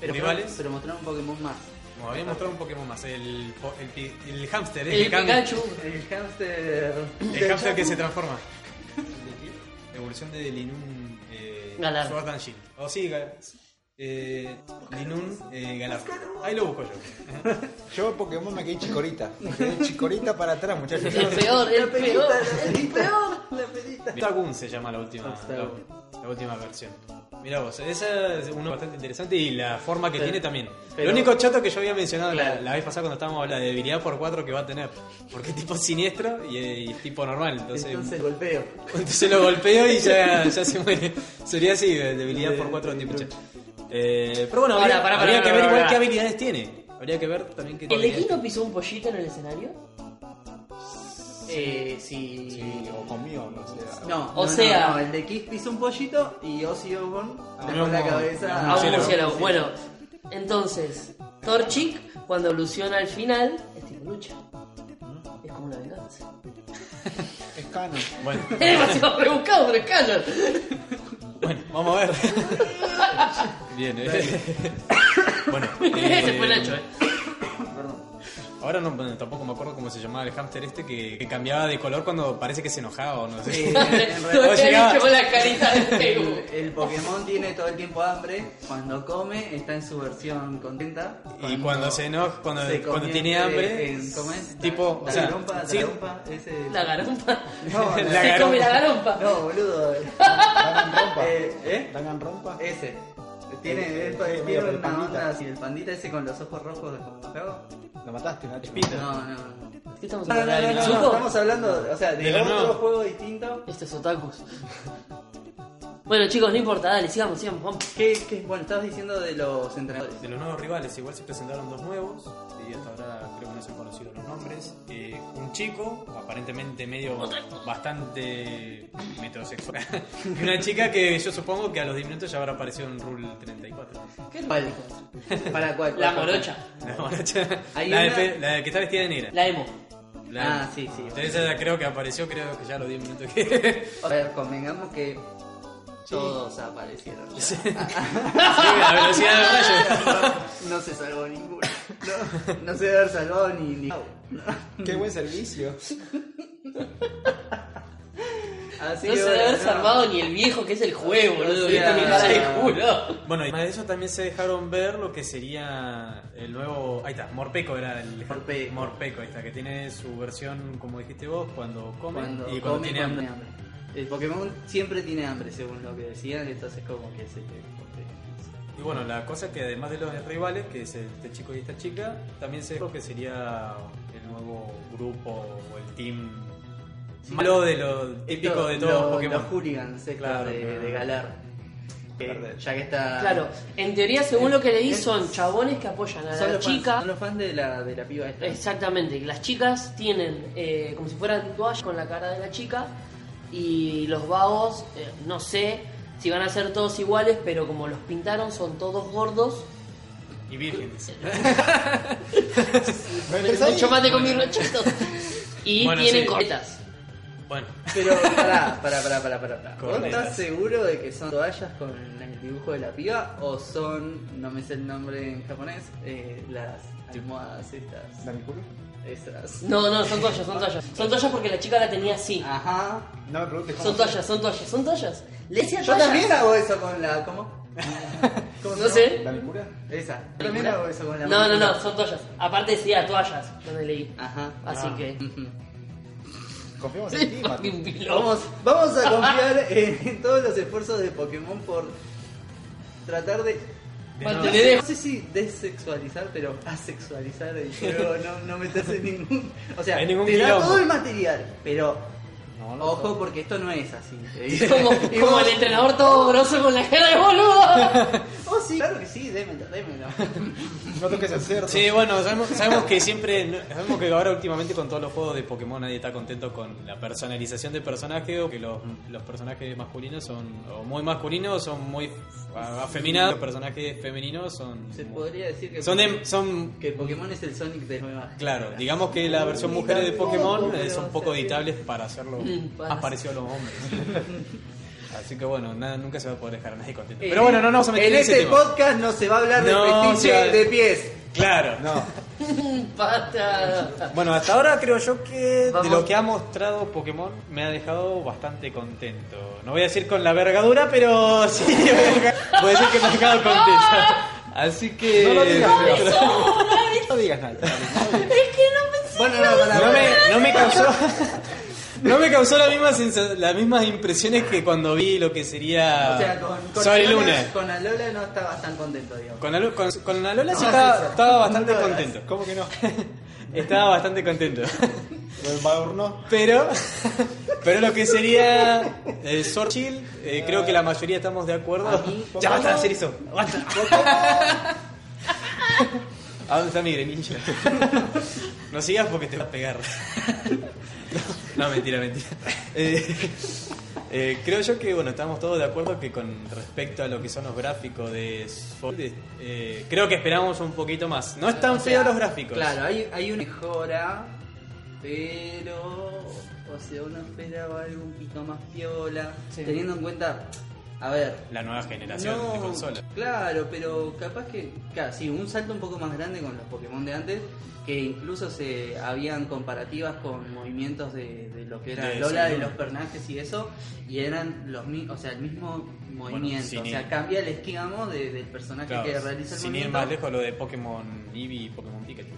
pero, rivales. pero mostraron un Pokémon más. Como había mostrado un Pokémon más, el, el, pi- el hámster, El Pikachu. El hamster. El hámster que se transforma. Evolución de Linun eh, Galar. Sword and Shield. O sí, eh, Linun eh, Galar. Ahí lo busco yo. Yo Pokémon me quedé chicorita. Me quedé chicorita para atrás, muchachos. El peor, el peor. El peor, la pelita. Octagon se llama la última, la, la última versión. Mira vos, esa es uno bastante interesante y la forma que Pero- tiene también. pero- Lo único chato que yo había mencionado la, Claro. la vez pasada cuando estábamos hablando de debilidad por 4 que va a tener. Porque es tipo siniestro y, y es tipo normal. Entonces, Entonces golpeo. entonces lo golpeo y ya, ya se muere. Sería así, debilidad por 4 tipo chato. Eh, pero bueno, habría, pará, habría pará, que pará, ver igual pará. qué habilidades tiene. Habría que ver también qué ¿El habilidades Equino pisó un pollito en el escenario? Eh, sí. Sí, o conmigo, no sé. No, O sea- no, el de Kiss pisó un pollito y Ozzy Osbourne dejó la cabeza A un murciélago. murciélago. Bueno, entonces, Torchic, cuando evoluciona al final, es tipo lucha. Es como una venganza. Es canon. Bueno, Es demasiado rebuscado, pero es canon. Bueno, vamos a ver. Bien, eh. bueno, Ese fue eh, Nacho, eh. Ahora no, bueno, tampoco me acuerdo cómo se llamaba el hámster este que, que cambiaba de color cuando parece que se enojaba o no sé. Sí, con la carita el, Pokémon tiene todo el tiempo hambre. Cuando come está en su versión contenta. Y cuando se enoja, cuando, se cuando tiene hambre, en- ¿cómo es? tipo, la o sea, garompa, sí, la garompa, ese- La garompa. No, La Se garompa. come la garompa. No, boludo. Dangan rompa. Eh, ¿eh? Dangan rompa. Ese. Tiene, El- el- el- tiene el una pandita. onda así, el pandita ese con los ojos rojos de como cago. Lo mataste, Nacho. No, no, no. ¿Qué estamos No, no, hablando? no, ¿Del no, Zuko? estamos hablando, o sea, de, De otro juego distinto. Esto es otakus. Bueno, chicos, no importa, dale, sigamos, sigamos, vamos. ¿Qué, qué, bueno, estabas diciendo de los entrenadores. de los nuevos rivales, igual se presentaron dos nuevos y hasta ahora creo que no se han conocido los nombres. Eh, un chico, aparentemente medio bastante metrosexual, y una chica que yo supongo que a los 10 minutos ya habrá aparecido en Rule 34. ¿Cuál? ¿Para cuál? La morocha, La, morocha- la, de una- pe- la que está vestida de negra. la emo. La- Ah, sí, sí. Entonces esa creo que apareció, creo que ya a los 10 minutos que... A ver, convengamos que todos aparecieron. Sí, la velocidad del rayo. No se salvó ninguno. No, no se debe haber salvado ni. ni... Qué buen servicio. Así No se debe haber no. salvado ni el viejo que es el juego, boludo. No. Bueno, y además de eso también se dejaron ver lo que sería el nuevo. Ahí está, Morpeco era el. Morpeco. Morpeco, ahí está, que tiene su versión, como dijiste vos, cuando come Cuando y cuando come, tiene cuando hambre. tiene hambre. El Pokémon siempre tiene hambre, según lo que decían, entonces como que se Y bueno, la cosa que además de los rivales, que es este chico y esta chica, también se dijo que sería el nuevo grupo o el team malo de lo típico de todos los, Pokémon. Los hooligans estos Claro, de, claro. de Galar. Verde. ya que está. Claro, en teoría, según lo que leí, son chabones que apoyan a Son la los, fans, chica. son los fans de la, de la piba esta. Exactamente, las chicas tienen eh, como si fueran toallas con la cara de la chica y los vagos, eh, no sé si van a ser todos iguales, pero como los pintaron son todos gordos, Y vírgenes. me, me chomate con mis rochitos y Bueno, tienen sí. cornetas. Bueno, Pero pará, pará, pará, pará, pará. ¿Vos estás seguro de que son toallas con el dibujo de la piba o son, no me sé el nombre en japonés, eh, las almohadas estas? ¿Dame culo? Esas. No, no, son toallas, son toallas. Son toallas porque la chica la tenía así. Ajá. No me preguntes cómo. Son toallas, son toallas, son toallas. Le decía Yo toallas. también hago eso con la. ¿Cómo? ¿Cómo No sé. ¿Dame cura? Esa. Yo también hago eso con la. No, no, no, son toallas. Aparte decía toallas, donde leí. Ajá. Así Ah. que. Confiamos en ti. Vamos, vamos a confiar en, en todos los esfuerzos de Pokémon por tratar de. No, nuevo- Mantener- no sé si desexualizar, pero asexualizar el juego, no, no meterse en ningún. O sea, En ningún te da quilombo. todo el material, pero. No, no, Ojo, porque esto no es así. Como, el entrenador todo grosso con la cara de boludo. Oh, sí, claro que sí, démelo, démelo. No toques el cerdo. Sí, bueno, sabemos, sabemos que siempre, sabemos que ahora últimamente con todos los juegos de Pokémon nadie está contento con la personalización de personaje o que los, los personajes masculinos son o muy masculinos o son muy afeminados, los personajes femeninos son Se podría decir que. son de- son que Pokémon es el Sonic de nueva. claro, digamos que la versión mujeres de Pokémon son poco editables para hacerlo para más parecido a los hombres. Así que bueno, nada, nunca se va a poder dejar a nadie contento. Eh, Pero bueno, no nos vamos a meter en en ese este tema. podcast no se va a hablar No, de fetiche o sea, de pies. Claro. No, Pata. Bueno, hasta ahora creo yo que de Vamos. lo que ha mostrado Pokémon me ha dejado bastante contento. No voy a decir con la vergadura, pero sí voy a decir que me ha dejado contento. Así que... no lo digas, No, pero- no, no, no digas nada. Es que no pensé. Bueno, no, No me, no me causó... No me causó la misma sensa- las mismas impresiones que cuando vi lo que sería O sea, con, con Sol y Alola- Luna. Con Alola no estabas tan contento, digamos. Con, Alo- con, con la Lola sí No, estaba, estaba bastante No contento. ¿Cómo que no? Estaba bastante contento. Lo. Pero, pero lo que sería el Sword Shield, eh, creo que la mayoría estamos de acuerdo. Ya basta de hacer eso. Basta. ¿A dónde está mi? No sigas porque te va a pegar. No, mentira, mentira. Eh, eh, creo yo que bueno, estamos todos de acuerdo que con respecto a lo que son los gráficos de Sword, eh, creo que esperamos un poquito más. No están O sea, feos los gráficos. Claro, hay, hay una mejora, pero. O sea, uno esperaba algo un poquito más piola. Sí. Teniendo en cuenta. A ver. La nueva generación de consolas. Claro, pero capaz que. Claro, sí, un salto un poco más grande con los Pokémon de antes. Que incluso se habían comparativas con movimientos de, de lo que era De Lola, de los personajes y eso. Y eran los mismos. O sea, el mismo movimiento. o sea, ir- cambia el esquema de- del personaje Claro, que realiza el sin ir movimiento. más lejos lo de Pokémon Eevee y Pokémon Pikachu.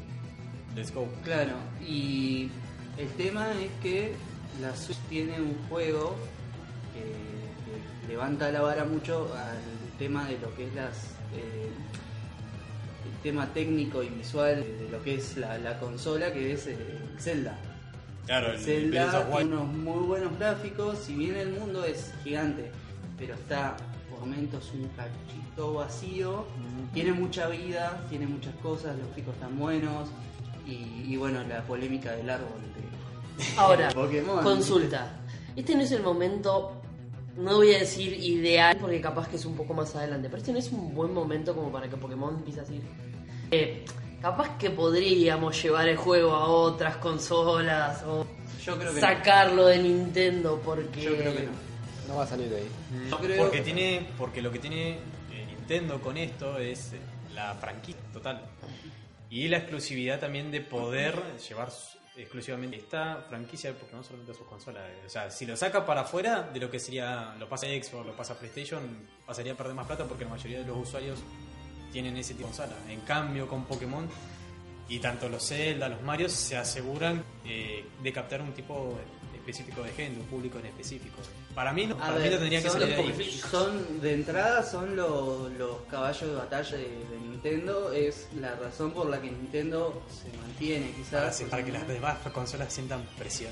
Let's go. Claro, y el tema es que la Switch tiene un juego levanta la vara mucho al tema de lo que es las eh, el tema técnico y visual de lo que es la, la consola, que es eh, Zelda. Claro, el Zelda tiene unos muy buenos gráficos, si bien el mundo es gigante, pero está por momentos un cachito vacío, tiene mucha vida, tiene muchas cosas, los gráficos están buenos y, y bueno, la polémica del árbol de, Ahora, Pokémon. consulta. Este no es el momento, no voy a decir ideal, porque capaz que es un poco más adelante, pero este no es un buen momento como para que Pokémon empiece a decir. Eh, capaz que podríamos llevar el juego a otras consolas o Yo creo que sacarlo de Nintendo porque. no. Yo creo que no. No va a salir de ahí. Yo creo- Porque tiene, porque lo que tiene eh, Nintendo con esto es eh, la franquicia total y la exclusividad también de poder llevar exclusivamente esta franquicia de Pokémon solamente sus consolas. O sea, si lo saca para afuera de lo que sería, lo pasa a Xbox, lo pasa a PlayStation, pasaría a perder más plata porque la mayoría de los usuarios tienen ese tipo de consola. En cambio, con Pokémon y tanto los Zelda, los Mario se aseguran eh, de captar un tipo específico de gente, un público en específico. Para mí, no, para ver, mí no tendría que son, salir de ahí. los- son de entrada son los, los caballos de batalla de, de Nintendo es la razón por la que Nintendo se mantiene Para, quizás para que las demás consolas sientan presión.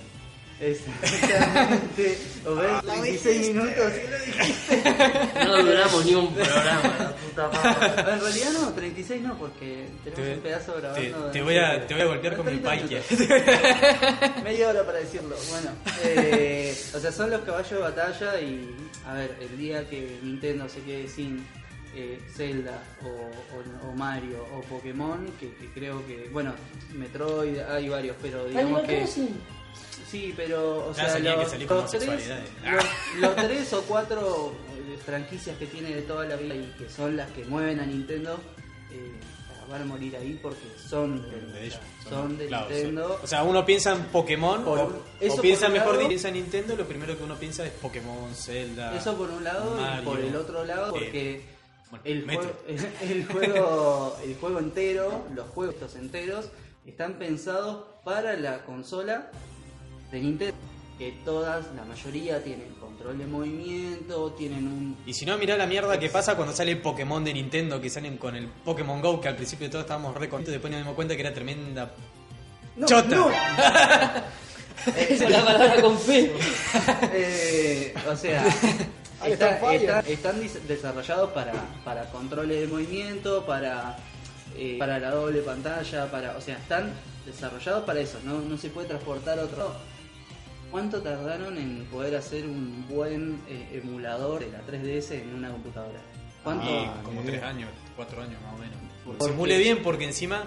Exactamente. O ves, 26 minutos. No duramos ni un programa, la puta madre. En realidad no, 36 no, porque tenemos Te, un pedazo te- grabando. te de- voy a, te voy a golpear con mi 30 Paikia. minutos. Media hora para decirlo. Bueno, eh, o sea, son los caballos de batalla y, a ver, el día que Nintendo se quede sin eh, Zelda o, o- o Mario o Pokémon, que, que creo que, bueno, Metroid, hay varios, pero digamos que... Sí, pero, o Claro, sea, tenía que los, salir con los tres, homosexualidades. los, los tres o cuatro eh, franquicias que tiene de toda la vida y que son las que mueven a Nintendo, eh, van a morir ahí porque son de, de ellos. son de claro, Nintendo. son- o sea, uno piensa en Pokémon Por- o, eso o piensa mejor lado. dicho, piensa en Nintendo, lo primero que uno piensa es Pokémon, Zelda. Eso por un lado Mario, y por el otro lado eh, porque bueno, el, juego, el juego el juego entero, los juegos estos enteros están pensados para la consola de Nintendo que todas, la mayoría tienen control de movimiento, tienen un Y si no, mirá la mierda que pasa cuando sale Pokémon de Nintendo, que salen con el Pokémon Go, que al principio todos estábamos re contentos, después nos dimos cuenta que era tremenda No, chota. no. Esa es la palabra con fe. Eh, o sea, está- está el están desarrollados para, para controles de movimiento, para, eh, para la doble pantalla, para, o sea, están desarrollados para eso, no, no se puede transportar a otro. ¿Cuánto tardaron en poder hacer un buen eh, emulador de la 3DS en una computadora? ¿Cuánto? Y Ah, como tres años, cuatro años más o menos. Porque- Simule bien porque encima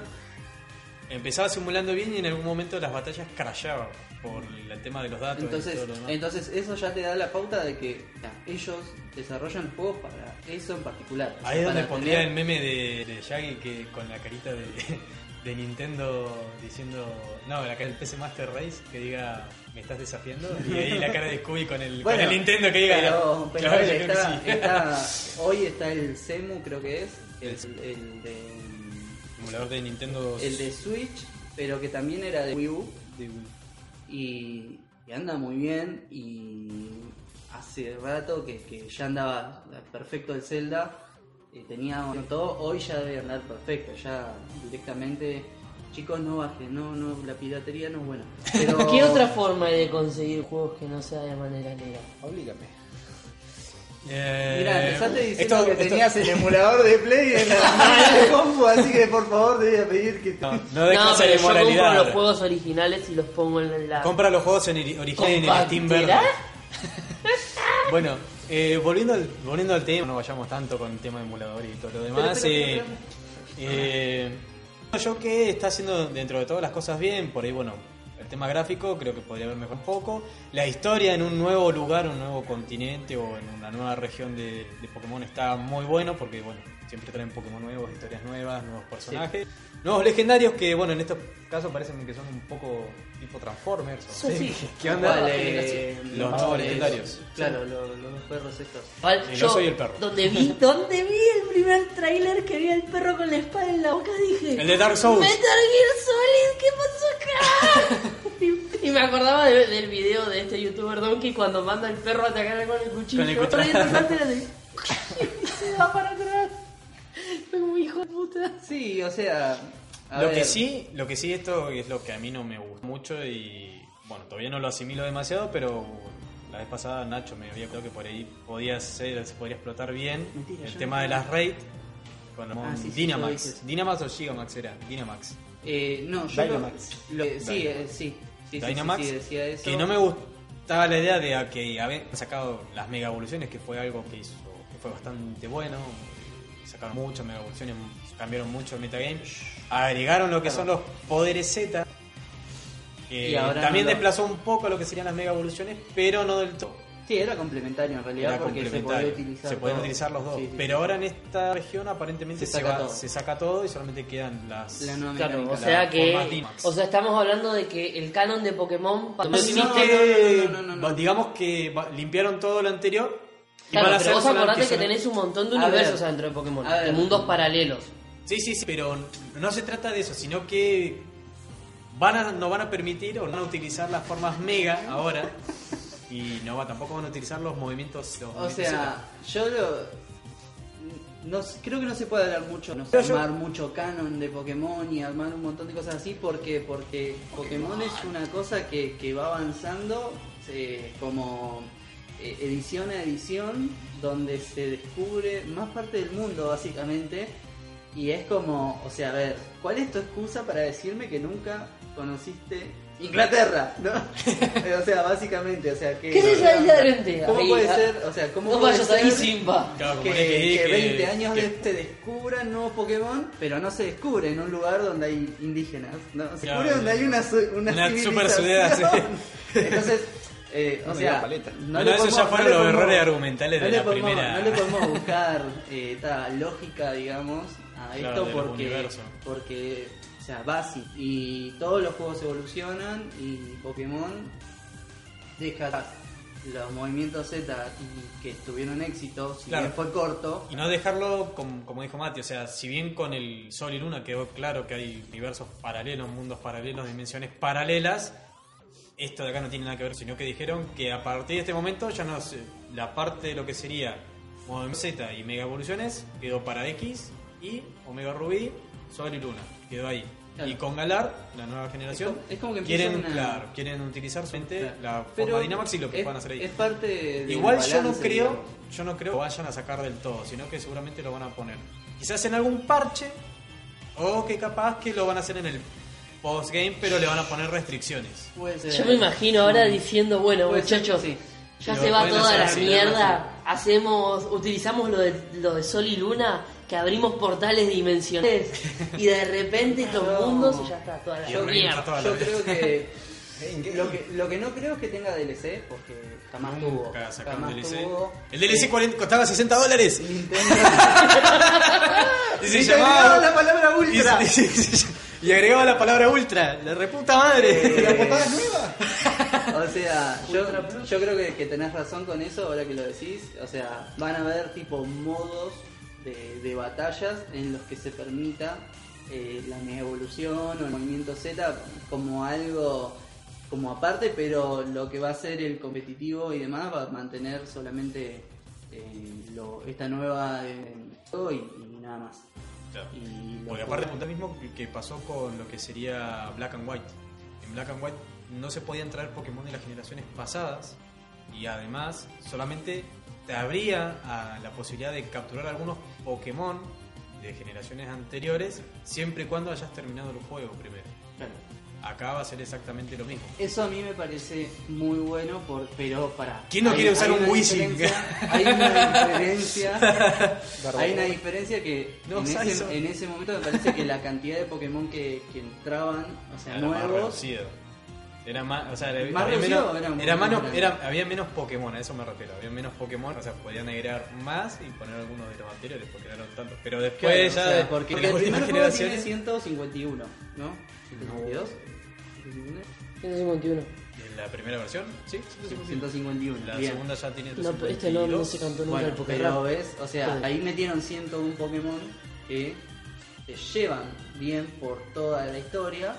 empezaba simulando bien y en algún momento las batallas crashaban por el tema de los datos y Entonces, todo lo demás. entonces eso ya te da la pauta de que ya, ellos desarrollan juegos para eso en particular. Ahí es donde pondría tener- el meme de, de Shaggy que con la carita de, de Nintendo diciendo. No, la cara del PC Master Race que diga me estás desafiando. Y ahí la cara de Scooby con el, Bueno, con el Nintendo que diga. Pero, pero "Claro, está, sí". está- hoy está el Semu, creo que es, el, el de, Emulador de Nintendo. el de Switch, pero que también era de Wii U. Y, y anda muy bien. Y hace rato que, que ya andaba perfecto el Zelda. eh, tenía todo, hoy ya debe andar perfecto. Ya directamente, chicos, no bajen, no, no, la piratería no es buena. Pero, ¿Qué otra forma hay de conseguir juegos que no sea de manera legal? Oblígame. Eh, Mira, empezaste diciendo esto- que esto- tenías el emulador de Play en la, en la compu, así que por favor te voy a pedir que... No, no No, pero yo compro los juegos originales y los pongo en la... Compra los juegos en ori- original en el Steam verde. Bueno, eh, volviendo, al, volviendo al tema, no vayamos tanto con el tema de emulador y todo lo demás. Eh, eh, yo que está haciendo dentro de todas las cosas bien, por ahí, bueno, el tema gráfico creo que podría haber mejorado un poco. La historia en un nuevo lugar, un nuevo continente o en una nueva región de, de Pokémon está muy bueno porque, bueno, siempre traen Pokémon nuevos, historias nuevas, nuevos personajes. Nuevos legendarios que, bueno, en estos casos parecen que son un poco tipo Transformers. o sé, sí. ¿Qué onda? ¿Cuál, eh, Los nuevos legendarios. Claro, los, perros estos. Y yo soy el perro. Donde vi, donde vi el primer tráiler que vi al perro con la espada en la boca, dije... El de Dark Souls. Metal Gear Solid, ¿qué pasó acá? y, y me acordaba de- del video de este youtuber Donkey cuando manda al perro a atacar con el cuchillo. Con el cuchillo. Y se va para atrás. Fue como hijo de puta. Sí, o sea... a lo ver, que sí, lo que sí esto es lo que a mí no me gusta mucho y bueno, todavía no lo asimilo demasiado, pero la vez pasada Nacho me había contado que por ahí podía ser, se podría explotar bien Mentira, el tema no- de las raid con Ah, sí, sí, Dynamax. eso. Dynamax o Gigamax era, Dynamax. Eh, no, yo Dynamax. Lo, lo- sí, Dynamax. eh, sí, sí, sí, sí, Dynamax, sí, decía eso. que no me gustaba la idea de que habían sacado las mega evoluciones, que fue algo que hizo, que fue bastante bueno. Sacaron muchas mega evoluciones, cambiaron mucho el metagame. Agregaron lo que son los poderes Z. Que Y ahora también no lo- desplazó un poco lo que serían las mega evoluciones, pero no del todo. Sí, era complementario en realidad Era porque se podía utilizar Se pueden todo. utilizar los dos. Sí, sí, pero sí. ahora en esta región aparentemente Se se, saca va- todo. se saca todo y solamente quedan las. La nueva Claro, o sea la que... O sea, estamos hablando de que el canon de Pokémon... No, no no, no, no, no, no. digamos que limpiaron todo lo anterior Claro, pero vos acordate que son- tenés un montón de A ver. universos adentro de Pokémon, de mundos paralelos. Sí, sí, sí, pero no se trata de eso, sino que van a, no van a permitir o no van a utilizar las formas mega ahora y no va, tampoco van a utilizar los movimientos. los O movimientos sea, yo lo... No, creo que no se puede hablar mucho, no sé, yo- armar mucho canon de Pokémon y armar un montón de cosas así porque porque Pokémon es una cosa que, que va avanzando eh, como eh, edición a edición donde se descubre más parte del mundo básicamente y es como, o sea, a ver, ¿cuál es tu excusa para decirme que nunca conociste Inglaterra? ¿no? Eh, o sea, básicamente, o sea, que... ¿Qué es esa isla de? ¿Cómo puede ah, ser? O sea, ¿cómo No puede vayas ser ahí, Simba. Claro, que, que 20 años que- de- se descubran nuevos Pokémon, pero no se descubre en un lugar donde hay indígenas, ¿no? Se Claro, descubre donde hay una, una, una super ciudad, Entonces, eh, o No me sea, paleta. no Bueno, le esos podemos- ya fueron los podemos- errores argumentales de no la podemos- primera. No le podemos buscar eh, esta lógica, digamos, a Claro, esto porque, porque, o sea, básico. Y todos los juegos evolucionan y Pokémon deja los movimientos Z y que tuvieron éxito, si Claro. bien fue corto, Y no dejarlo, como, como dijo Mati, o sea, si bien con el Sol y Luna quedó claro que hay universos paralelos, mundos paralelos, dimensiones paralelas, esto de acá no tiene nada que ver, sino que dijeron que a partir de este momento ya no sé, la parte de lo que sería Movimiento Z y Mega Evoluciones quedó para X y Omega Rubí, Sol y Luna, quedó ahí. Claro. Y con Galar, la nueva generación, Es como- es como que empieza quieren, una- claro, quieren utilizar solamente Claro. la Pero forma Dynamax y lo que puedan hacer ahí. Es parte del Igual yo no creo, digamos. yo no creo que lo vayan a sacar del todo, sino que seguramente lo van a poner. Quizás en algún parche o que capaz que lo van a hacer en el postgame, pero le van a poner restricciones. Puede ser. Yo me imagino ahora diciendo, bueno, muchachos, sí. ya se va toda la mierda, hacemos, utilizamos lo de, lo de Sol y Luna, que abrimos portales dimensionales y de repente estos No. mundos y ya está toda la mierda. está toda la Yo creo que Lo que, lo que no creo es que tenga DLC, porque jamás tuvo. Jamás DLC. tuvo. El DLC 40 costaba 60 dólares. Nintendo. Y se llamaba. la palabra ultra. Y, se- y se- y agregaba la palabra ultra. La reputa madre. ¿La portada es nueva? O sea, yo, yo creo que, que tenés razón con eso ahora que lo decís. O sea, van a haber tipo modos de, de batallas en los que se permita eh, la mega evolución o el movimiento Z como algo como aparte, pero lo que va a ser el competitivo y demás va a mantener solamente eh, lo- esta nueva eh, y, y nada más. Y Porque aparte lo mismo que- que pasó con lo que sería Black and White. En Black and White no se podían traer Pokémon de las generaciones pasadas y además solamente te abría a la posibilidad de capturar algunos Pokémon de generaciones anteriores siempre y cuando hayas terminado el juego primero. Claro. Acá va a ser exactamente lo mismo. Eso a mí me parece muy bueno, por, pero para. ¿Quién no quiere usar un Wishing? Hay una diferencia. hay una diferencia que No, en, ese, en ese momento me parece que la cantidad de Pokémon que, que entraban, o sea, Era más nuevos. reducido. Era más, o sea, era, ¿Más había reducido menos, era era menos- más era- había menos Pokémon, a eso me refiero. Había menos Pokémon, o sea, podían agregar más y poner algunos de los anteriores, porque no eran tantos. Pero después Claro, ya, o sea, de- porque porque el primer juego tiene generaciones, 151, ¿no? 152. 151. en la primera versión, sí, 151. La bien. segunda ya tiene No, pero este no, no 252. se cantó nunca Bueno, el pero Pokémon. ves, o sea, ahí metieron 101 Pokémon que te llevan bien por toda la historia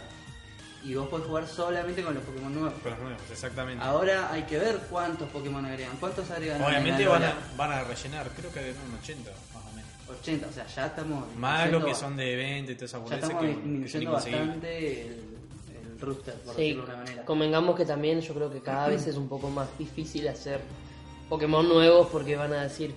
y vos podés jugar solamente con los Pokémon nuevos. Con los nuevos, exactamente. Ahora hay que ver cuántos Pokémon agregan. ¿Cuántos agregan? Obviamente van a, van a rellenar, creo que un 80 más o menos. 80, o sea, ya estamos. Más lo que son de evento y todas esas Ya estamos que, disminuyendo bastante el, el rooster, por Sí, decirlo de una manera. convengamos que también yo creo que cada vez es un poco más difícil hacer Pokémon nuevos porque van a decir,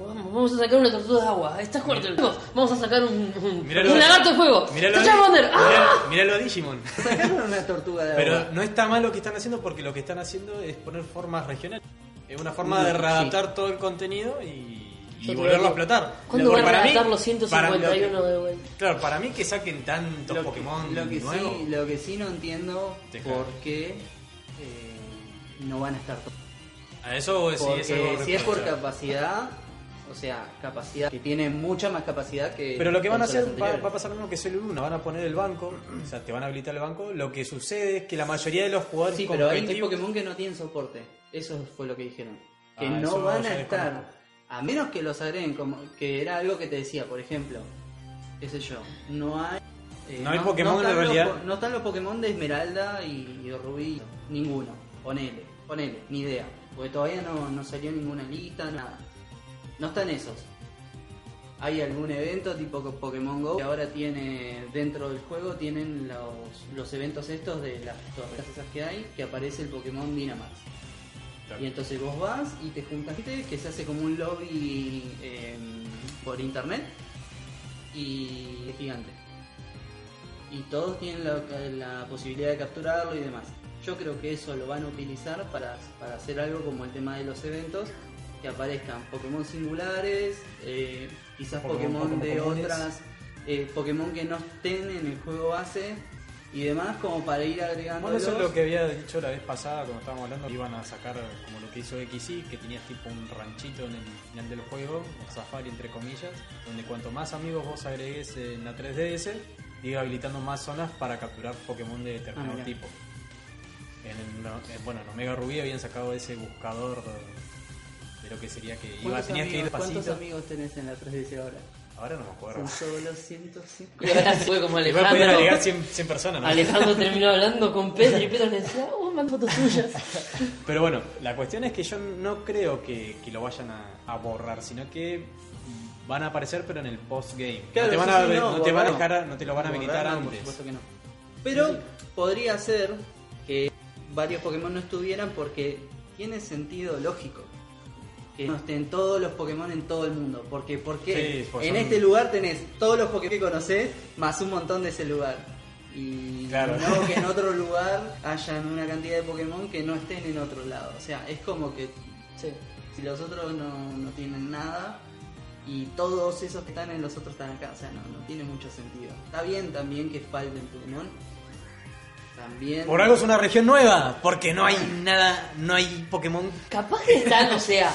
vamos, vamos a sacar una tortuga de agua, está fuerte el juego, vamos a sacar un, un, lagarto de fuego, Míralo, ¡Te Charmander! ¡Ah! míralo- míralo a Digimon. Sacaron una tortuga de Pero agua. no está mal lo que están haciendo porque lo que están haciendo es poner formas regionales. Es una forma No, de sí. readaptar todo el contenido y, y volverlo a explotar. ¿Cuándo van a para mí- adaptar los para- 151 de vuelta? Claro, para mí que saquen tantos lo que, Pokémon lo que nuevos. sí, lo que sí no entiendo Deja. por qué eh, no van a estar todos. A eso sí, Porque eso debo si es por capacidad, o sea, capacidad que tiene mucha más capacidad que. Pero lo que van a hacer va, a pasar lo mismo que Cell Luna, van a poner el banco, o sea, te van a habilitar el banco. Lo que sucede es que la mayoría de los jugadores Sí, pero hay, Pokémon que no tienen soporte. Eso fue lo que dijeron. Que Ah, no van a estar. A menos que los agreguen, como que era algo que te decía, por ejemplo, qué sé yo, no hay. eh, No hay Pokémon están en realidad. no están los Pokémon de Esmeralda y, y de Rubí, ninguno. Ponele, ponele, ni idea. Porque todavía no, no salió ninguna lista, nada. No están esos. Hay algún evento tipo Pokémon Go que ahora tiene dentro del juego tienen los, los eventos estos de las torres esas que hay que aparece el Pokémon Dynamax. Claro. Y entonces vos vas y te juntas gente que se hace como un lobby eh, por internet y es gigante. Y todos tienen la, la posibilidad de capturarlo y demás. Yo creo que eso lo van a utilizar para, para hacer algo como el tema de los eventos, que aparezcan Pokémon singulares, eh, quizás Pokémon de otras, eh, Pokémon que no estén en el juego base y demás, como para ir agregando. Bueno, eso es lo que había dicho la vez pasada cuando estábamos hablando. que Iban a sacar como lo que hizo XY, que tenías tipo un ranchito en el final del juego, un safari entre comillas, donde cuanto más amigos vos agregues en la 3DS, iba habilitando más zonas para capturar Pokémon de determinado Ah, tipo. En el, no- en- bueno, en Omega Rubí habían sacado ese buscador de, de lo que sería que iba, ¿Cuántos, tenías que ir amigos, ¿Cuántos amigos tenés en la 3DS ahora? Ahora no me acuerdo. Son solo 105. Y ahora fue como Igual podían Alejandro. agregar 100, 100 personas, ¿no? Alejandro terminó hablando con Pedro y Pedro le decía, oh, manda fotos tuyas. Pero bueno, la cuestión es que yo no creo que, que lo vayan a, a borrar, sino que van a aparecer pero en el post-game. Claro, no te van, sí, a, sí, no, te van a borrar dejar, no te lo van a habilitar no, Por antes. supuesto que no. Pero podría ser que varios Pokémon no estuvieran porque tiene sentido lógico. Que no estén todos los Pokémon en todo el mundo. Porque, porque Sí, pues en son- este lugar tenés todos los Pokémon que conocés más un montón de ese lugar. Y Claro. no que en otro lugar hayan una cantidad de Pokémon que no estén en otro lado. O sea, es como que Sí. si los otros no, no tienen nada y todos esos que están en los otros están acá, o sea, no, no tiene mucho sentido. Está bien también que falten Pokémon, También. Por algo es una región nueva, porque no hay nada, no hay Pokémon. Capaz que están, o sea,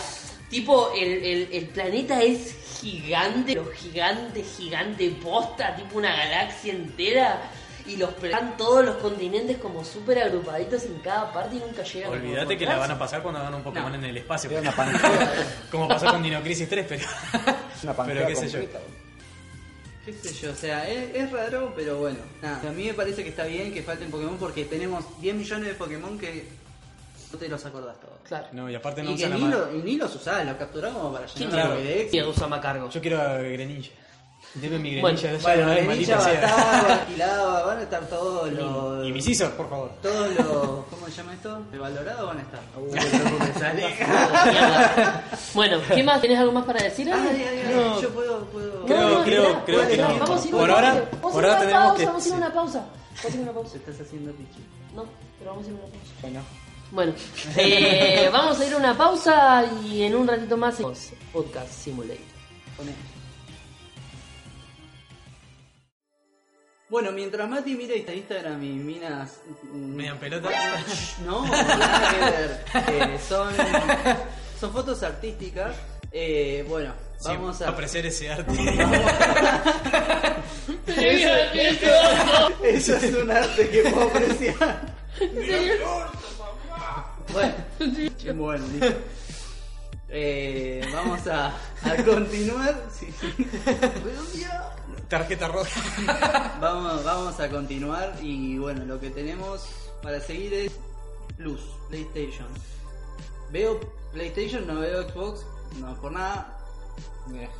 tipo, el, el, el planeta es gigante, pero gigante, gigante posta, tipo una galaxia entera. Y los están todos los continentes como súper agrupaditos en cada parte y nunca llegan a Olvídate que la van a pasar cuando hagan un Pokémon No. en el espacio. Una. Como pasó con Dino Crisis 3, pero. Una pero qué sé yo. qué sé yo, o sea, es, es raro, pero bueno. Nada, a mí me parece que está bien que falten Pokémon porque tenemos 10 millones de Pokémon que no te los acordás todos. Claro. No, y aparte no y que usan la ni, lo- y ni los usás, los capturamos para ¿Quién llenar Claro. la Pokédex. tiene Usama cargo? Yo quiero a Greninja. Deme mi Bueno, Greninja de Bueno, maldita sea. Batalla, Aquilaba, van a estar todos los... Y mis ISOs, por favor. Todos los... ¿Cómo se llama esto? ¿De valorado van a estar? Uh, me sale. Mierda. bueno, ¿qué más? ¿Tenés algo más para decir? Ay, No. yo puedo... puedo... Creo- No, no, creo- bueno, que no, no. Vamos a ir a Por una ahora- pausa. Vamos a por ir a ahora una tenemos pausa, que- Vamos a ir a una pausa. Vamos a ir a una pausa. Estás haciendo pichi. No, pero vamos a ir a una pausa. Bueno, Bueno, eh, vamos a ir a una pausa y en un ratito más Podcast Simulator. Bueno, mientras Mati mira Instagram y minas... mm, Media en pelota. No, nada que ver. Eh, son, son fotos artísticas. Eh, bueno, Sí, vamos a... apreciar ese arte. Eso es un arte que puedo apreciar. Bueno, bueno. Eh, vamos a, a continuar. Sí, sí. Tarjeta roja. Vamos, vamos a continuar y bueno, lo que tenemos para seguir es Plus, PlayStation. Veo PlayStation, no veo Xbox, no por nada.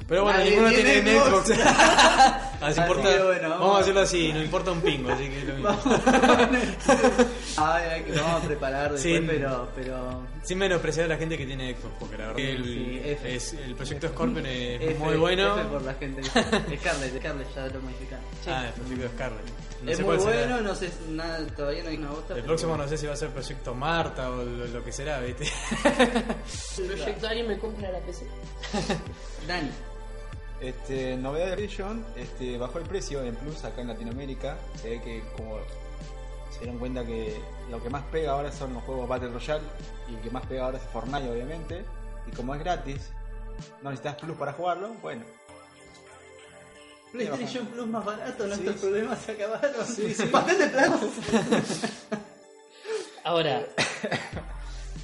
Pero bueno, Nadie ninguno tiene tiene Xbox. Xbox. así Así importa. que bueno, vamos, vamos- a decirlo así, no importa un pingo, así que es lo mismo. Ay, ay, que lo vamos a preparar después, Sí. pero, pero Sin menospreciar a la gente que tiene Xbox, porque la verdad que el, Sí, es, el proyecto Scorpion es F- muy bueno. F por la gente. Scarlett, Scarlett ya lo modificaron. Ah, el proyecto Scarlet. No es sé muy cuál será. bueno, no sé nada, todavía no hay una bota. El próximo no sé si va a ser Proyecto Marta o lo, lo que será, ¿viste? Proyecto alguien me compra la PC. Dani, Este, novedad de PlayStation, este, bajó el precio en Plus acá en Latinoamérica. Se ve que como se dieron cuenta que lo que más pega ahora son los juegos Battle Royale y el que más pega ahora es Fortnite obviamente. Y como es gratis, no necesitas Plus para jugarlo, bueno. PlayStation Plus más barato, nuestros sí. problemas se acabaron. Sí, sí. Papel de plata. Ahora,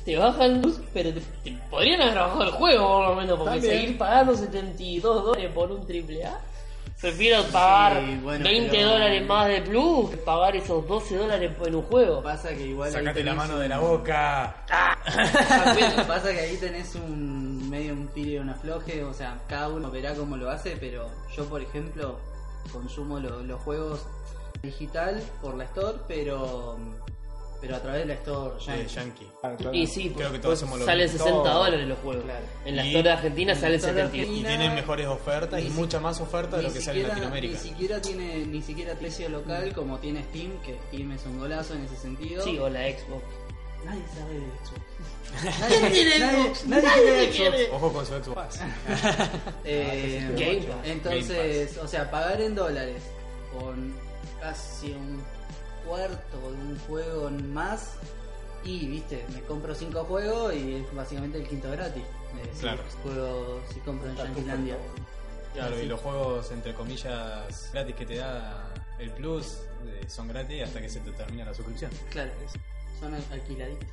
te bajan luz, pero te, te podrían haber bajado el juego por lo menos, porque También. seguir pagando 72 dólares por un triple A. Prefiero pagar Sí, bueno, 20 pero- dólares más de plus que pagar esos 12 dólares en un juego. Pasa que igual Sacate la mano un- de la boca. Pasa que ahí tenés un medio un tiro y un afloje, o sea, cada uno verá cómo lo hace, pero yo por ejemplo consumo lo- los juegos digital por la Store, pero pero a través de la Store Yankee. Claro. Y sí, Creo que pues, todos somos lo salen mismo. 60 Todo. dólares los juegos. Claro. En la Y- Store de Argentina de 72. Y tienen mejores ofertas y si- mucha más oferta de lo que sale en Latinoamérica. Ni siquiera tiene ni siquiera precio local como tiene Steam, que Steam es un golazo en ese sentido. Sí, o la Xbox. Nadie sabe de Xbox. ¿Quién tiene nadie, Xbox? nadie Nadie tiene quiere. Xbox. Ojo con su Xbox. Eh, Game Pass. entonces, o sea, pagar en dólares con casi un cuarto de un juego más y, viste, me compro cinco juegos y es básicamente el quinto gratis. Eh, si Claro. juego, si compro en Yanquilandia. Claro, y los juegos, entre comillas, gratis que te da el Plus eh, son gratis hasta que se te termina la suscripción. Claro, son al- alquiladitos.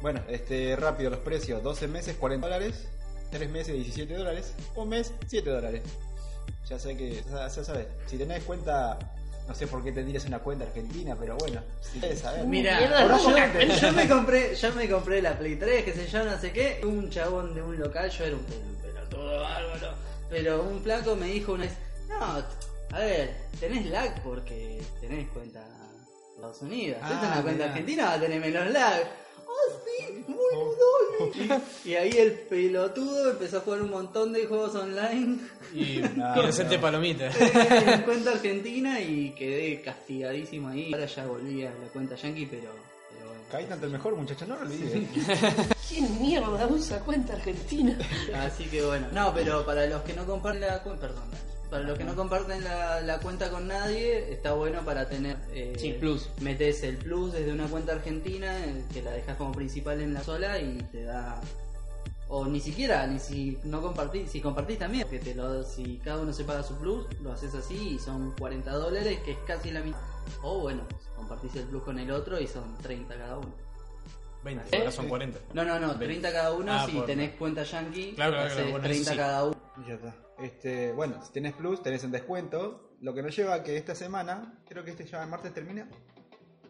Bueno, este, rápido los precios: 12 meses 40 dólares, 3 meses 17 dólares, un mes 7 dólares. Ya sé que, ya, ya sabes, si tenés cuenta, no sé por qué tendrías una cuenta argentina, pero bueno, si querés saber. Mira, yo, ¿cómo yo me compré, yo me compré la Play 3, qué sé yo, no sé qué. Un chabón de un local, yo era un pel- pelotudo bárbaro. Pero un flaco me dijo una vez, no, a ver, tenés lag porque tenés cuenta Estados Unidos. Si Ah, tenés una cuenta argentina, va a tener menos lag. Oh, sí, boludo. Y ahí el pelotudo empezó a jugar un montón de juegos online Y No, inocente no. palomita. en cuenta argentina y quedé castigadísimo ahí. Ahora ya volví a la cuenta yankee, pero, pero bueno. Caí tanto el mejor, muchachos, no lo olvides. ¿Quién mierda usa cuenta argentina? Así que bueno. No, pero para los que no comparten la cuenta, perdón. Para los que no comparten la, la cuenta con nadie, está bueno para tener. Eh, Sí, plus. Metes el plus desde una cuenta argentina, eh, que la dejas como principal en la sola y te da. O ni siquiera, ni si no compartís, si compartís también, que te lo, si cada uno se paga su plus, lo haces así y son 40 dólares, que es casi la mitad. O bueno, compartís el plus con el otro y son 30 cada uno. 20, ahora son 40. No, no, no, 30 cada uno Ah, si por- tenés cuenta yankee, Claro, claro, haces claro, bueno, 30 sí. cada uno. Y ya está. Este, bueno, si tenés plus, tenés en descuento. Lo que nos lleva a que esta semana, creo que este ya el martes termina.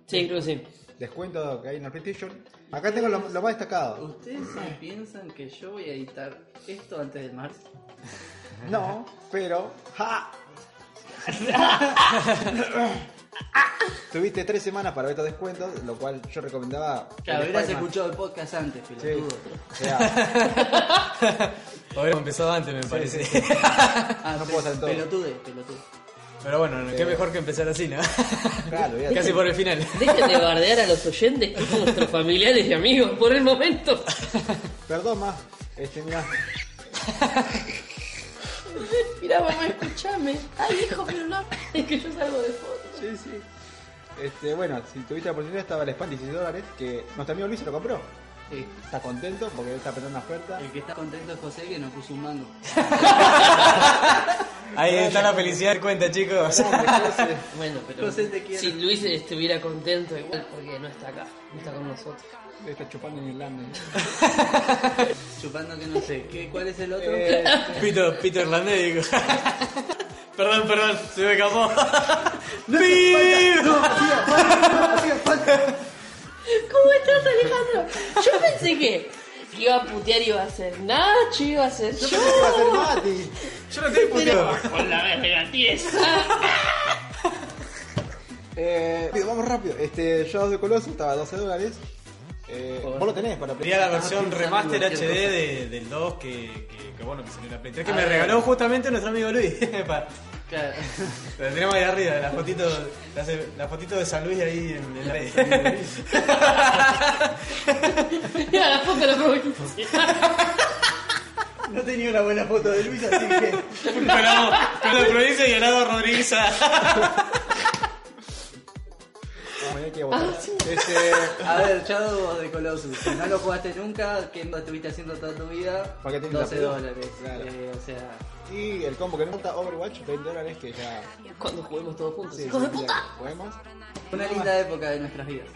Sí, creo que sí. Descuento que hay en la PlayStation. Acá tengo lo, lo más destacado. ¿Ustedes se piensan que yo voy a editar esto antes del martes? No, pero. ¡Ja! Tuviste tres semanas para ver estos descuentos, lo cual yo recomendaba. Claro, hubieras escuchado el podcast antes, Sí. pelotudo. O sea, Hubiéramos empezado antes, me parece. sí. Ah, No puedo hacer todo. Pelotude, pelotude. Pero bueno, qué mejor que empezar así, ¿no? claro, ya- Casi por el final. Dejen de bardear a los oyentes que son nuestros familiares y amigos por el momento. Perdón, más. Este, mira. Mira, mamá, escúchame. Ay, hijo, pero no. Es que yo salgo de foto. Sí, sí. Este, bueno, si tuviste la oportunidad, estaba el Spam 16 dólares. Que nuestro amigo Luis se lo compró. Sí. Está contento porque él está apretando una oferta. El que está contento es José que no puso un mango. Ahí está la felicidad de cuenta, chicos. Bueno, pero José, te quiero. si Luis estuviera contento igual porque no está acá, no está con nosotros. Está chupando en Irlanda. Chupando que no sé. ¿Qué, ¿Cuál es el otro? Eh, Pito, Pito Irlandés, digo. perdón, perdón, se me escapó. ¡Pip! ¿Cómo estás, Alejandro? Yo pensé que, que iba a putear iba a ser Nacho, iba a ser yo. yo pensé que iba a ser Mati. Yo no estoy puteado. Con la verga tiesa. Eh, rápido, vamos rápido. Este, Shadow de Colossus estaba a 12 dólares. Eh, vos lo tenés para Quería la versión pensando remaster HD de- del 2 que, que, que bueno, que salió en la Play 3, que Ah, me eh. regaló justamente nuestro amigo Luis. Claro. Lo tenemos ahí arriba, la fotito, la, la fotito de San Luis ahí en, en la Play. Mira la foto de. No tenía una buena foto de Luis, así que. Pero, con la provincia y Ganado Rodríguez. Que votar. Ah, Este, A ver, Shadow the Colossus. Si no lo jugaste nunca, ¿qué estuviste haciendo toda tu vida? ¿Para qué tienes 12 la Play? dólares. Claro. Eh, o sea. y el combo que no falta, Overwatch, 20 dólares, que ya. Cuando juguemos todos juntos. Sí, ¡Hijos de sí, puta! Podemos. Una linda época de nuestras vidas.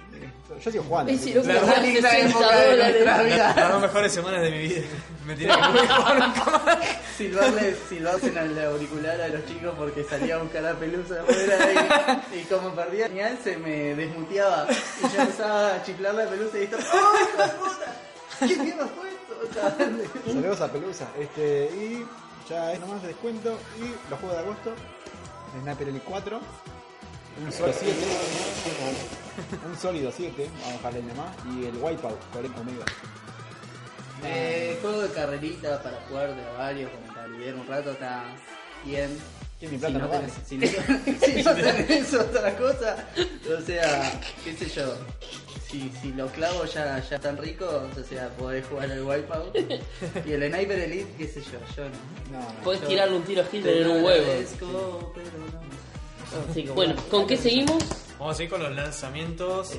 Yo sigo jugando. Da linda 60 época de. Las dos mejores semanas de mi vida. Me tiré que no voy a jugar nunca más. Silbarle, silbarse en el auricular a los chicos porque salía a buscar a pelusa afuera y, y como perdía señal se me desmuteaba y yo empezaba a chiflarle a pelusa y esto ¡Oh, hijo de puta! ¿Qué mierda fue esto? Saludos a Pelusa. Este, y ya es nomás de descuento. Y los juegos de agosto: Sniper Elite 4. Un sólido 7. Un sólido 7. Vamos a dejarle nomás. Y el Wipeout, 40 megas. Eh, juego de carrerita para jugar de varios, como para aliviar un rato, está bien. Que mi Si plata no, no vale. tenés, si, no, si no tenés otra cosa, o sea, qué sé yo, si, si lo clavo ya, ya tan rico, o sea, podés jugar al Wipeout. Y el Sniper Elite, qué sé yo, yo no. No, no. Podés Yo tirarle un tiro a Hitler en un huevo. agradezco, pero no. Así que, bueno, ¿con qué seguimos? Vamos a ir con los lanzamientos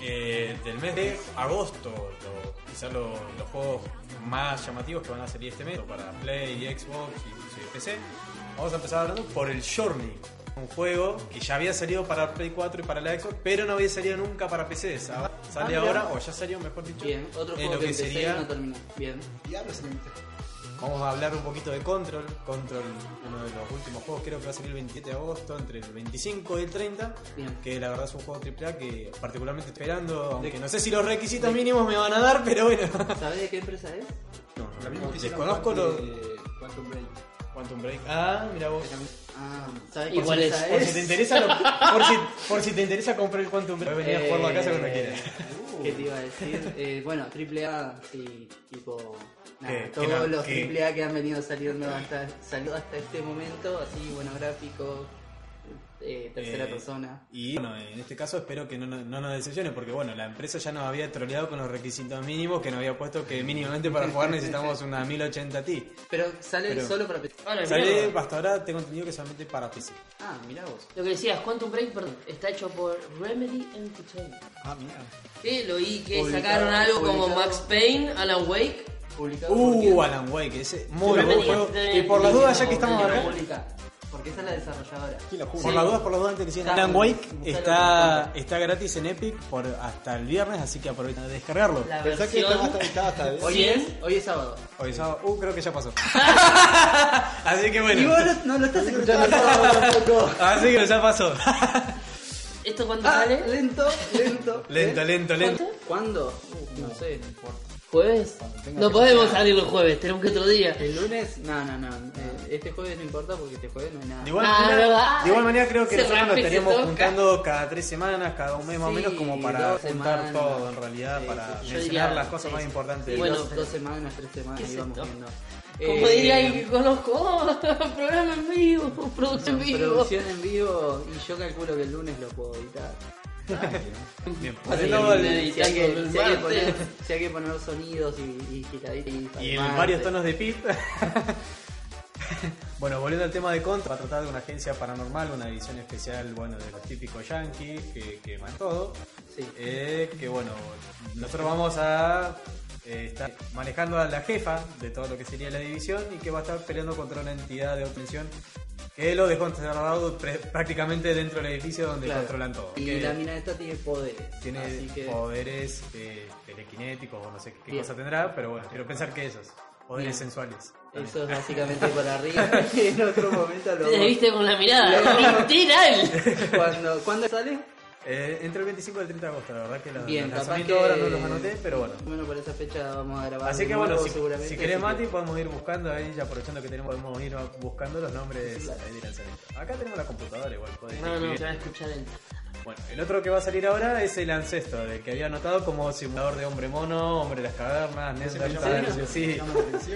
eh, del mes de agosto. Lo- quizás lo- los juegos más llamativos que van a salir este mes para Play, Xbox y PC. Vamos a empezar hablando por el Journey. Un juego que ya había salido para Play 4 y para la Xbox, pero no había salido nunca para PC. Sale Ah, mira. ahora, o ya salió, mejor dicho. Bien, otro en juego lo que, que sería y no terminó. Bien. Diablo se me mete. Vamos a hablar un poquito de Control. Control, uno de los últimos juegos, creo que va a salir el 27 de agosto, entre el 25 y el 30. Bien. Que la verdad es un juego AAA que particularmente esperando. Aunque no sé si los requisitos mínimos me van a dar, pero bueno. ¿Sabés de qué empresa es? No, La misma no, desconozco Quantum- los. Quantum Break. Quantum Break. Ah, mira vos. Ah, ¿sabés Igual qué es- Por si te interesa, lo- por, si, por si te interesa comprar el Quantum Break, puedes venir a jugarlo a casa cuando Eh, quieras. ¿Qué te iba a decir? Eh, bueno, AAA, sí, tipo. Nada, Que- que todos no- los que- AAA que han venido saliendo hasta, salió hasta este momento, así, buenos gráficos, eh, tercera Eh, persona. Y bueno, en este caso espero que no, no, no nos decepcione, porque bueno, la empresa ya nos había troleado con los requisitos mínimos, que nos había puesto que mínimamente para jugar necesitamos una 1080 Ti. Pero sale Pero- solo para PC. Ahora, Sale, hasta ahora tengo entendido que solamente para PC. Ah, mirá vos. Lo que decías, Quantum Break, perdón, está hecho por Remedy Entertainment. Ah, mira. Que lo oí que Publicado- sacaron algo como. Max Payne, Alan Wake. Publicado por Uh? Alan Wake, ese muy buen juego. Y por las dudas, ya que No, estamos no, acá, Publica, Porque esa es la desarrolladora. ¿Quién por las dudas, por las dudas antes que sigan. Está- Alan Wake está, está gratis en Epic por hasta el viernes, así que aprovechen de descargarlo. La Pensá que estaba hasta, estaba hasta Hoy Sí. es, hoy es sábado. Hoy sábado, uh, creo que ya pasó. así que bueno. Y vos no, no lo estás escuchando sábado tampoco. Así que ya pasó. ¿Esto cuándo Ah, sale? lento, lento. lento, ¿Eh? lento, lento. ¿Cuándo? Uh, no sé. ¿Jueves? No podemos salir los jueves, tenemos que otro día. ¿El lunes? No, no, no. Eh, este jueves no importa porque este jueves no hay nada. De igual, Ah, manera, ¿verdad? de igual manera creo que Se nosotros nos estaríamos juntando cada tres semanas, cada un mes más o menos, como para juntar semanas. todo en realidad, Sí, para sí, mencionar las cosas sí, más importantes. Bueno, dos, dos semanas, tres semanas ¿Qué es íbamos viendo. Como Eh, diría alguien que conozco, oh, programa en vivo, producción en vivo. Producción en vivo y yo calculo que el lunes lo puedo editar. Bien, Si hay que, el si hay que martes. poner, si hay que poner sonidos y, y giraditas y en varios tonos de pip. bueno, volviendo al tema de Contra, va a tratar de una agencia paranormal, una edición especial, bueno, de los típicos yankees, que queman todo. Sí. Eh, que bueno, nosotros vamos a eh, estar manejando a la jefa de todo lo que sería la división y que va a estar peleando contra una entidad de obtención que lo dejó encerrado prácticamente dentro del edificio donde Claro. controlan todo. Y Que la mina esta tiene poderes. tiene así que poderes eh, telequinéticos o no sé qué Bien. cosa tendrá, pero bueno, quiero pensar que esos, poderes Bien. sensuales. eso es básicamente por arriba. en otro momento lo Te viste con la mirada, literal. cuando ¿Cuándo sale? Eh, entre el 25 y el 30 de agosto, la verdad que los, Bien, lanzamientos que ahora no los anoté, pero bueno. Bueno, por esa fecha vamos a grabar. Así que bueno, si, seguramente, si querés Mati, que- podemos ir buscando ahí, ya aprovechando que tenemos, podemos ir buscando los nombres Claro. ahí de lanzamiento. Acá tenemos la computadora igual, podés No, no, se va a escuchar el. Bueno, el otro que va a salir ahora es el Ancestor, el que había anotado como simulador de hombre mono, hombre de las cavernas, Neandertal, llama- sí.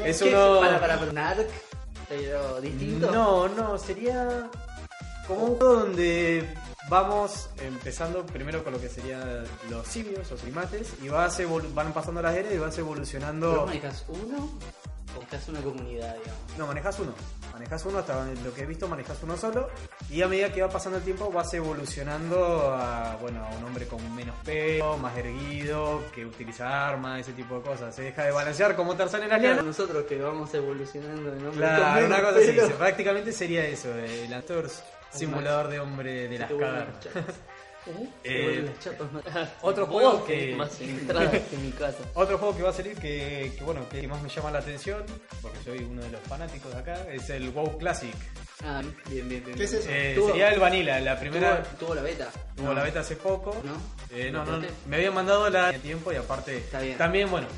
Es uno... Para, para, para un ARC, pero distinto. No, no, sería como un juego donde vamos empezando primero con lo que serían los simios o primates y vas van pasando las eras y vas ¿Pero evolucionando. manejas uno o manejas una comunidad, digamos? No, manejas uno. Manejas uno, hasta lo que he visto, manejas uno solo. Y a medida que va pasando el tiempo, vas evolucionando a, bueno, a un hombre con menos pelo, más erguido, que utiliza armas, ese tipo de cosas. Se deja de balancear como Tarzán en la Claro, nosotros que vamos evolucionando de nombre Claro, una cosa así. se- Prácticamente sería eso, el actor simulador de hombre de las cavernas. Eh, otro juego que- más que mi casa. Otro juego que va a salir que, que, bueno, que más me llama la atención, porque soy uno de los fanáticos de acá, es el WoW Classic. Ah, bien, bien, bien. ¿Qué es eso? Eh, sería el Vanilla, la primera Tuvo, tuvo la beta. tuvo No. la beta hace poco. ¿No? Eh, no, ¿La no, probaste? me habían mandado la de tiempo y aparte Está bien. también, bueno,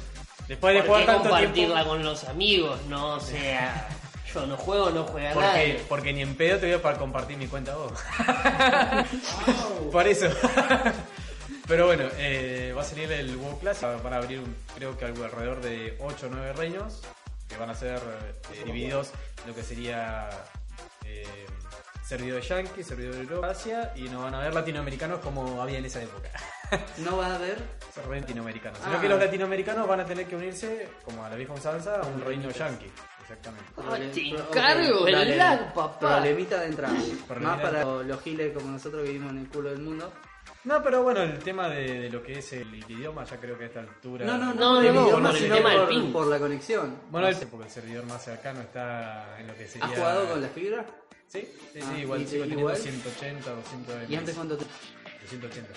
después de ¿Por jugar tanto compartirla tiempo, con los amigos? No, o sea, yo no juego, no juega porque, nadie. porque ni en pedo te voy a para compartir mi cuenta vos. Por eso. Pero bueno, eh, va a salir el WoW Classic, van a abrir un- creo que algo alrededor de 8 o 9 reinos que van a ser eh, divididos en lo que sería eh, servidor de Yankee, servidor de Europa, Asia y no van a haber latinoamericanos como había en esa época. No va a haber. Ser latinoamericanos. Ah. Sino que los latinoamericanos van a tener que unirse, como a la vieja usanza, a un reino yankee. Exactamente. Ah, te Prole- encargo ok, el lag, papá. Problemita de entrada. Problemita Más de para los giles como nosotros que vivimos en el culo del mundo. No, pero bueno, el tema de, de lo que es el, idioma, ya creo que a esta altura. No, no, No, no, no, el no, idioma, por el sino tema del por, por la conexión. Bueno, No el, sé. porque el servidor más cercano está en lo que sería. ¿Has jugado con la fibra? Sí, sí, Ah, sí, igual ¿y- sigo teniendo igual? 180 o 120. ¿Y antes cuánto te.? 180.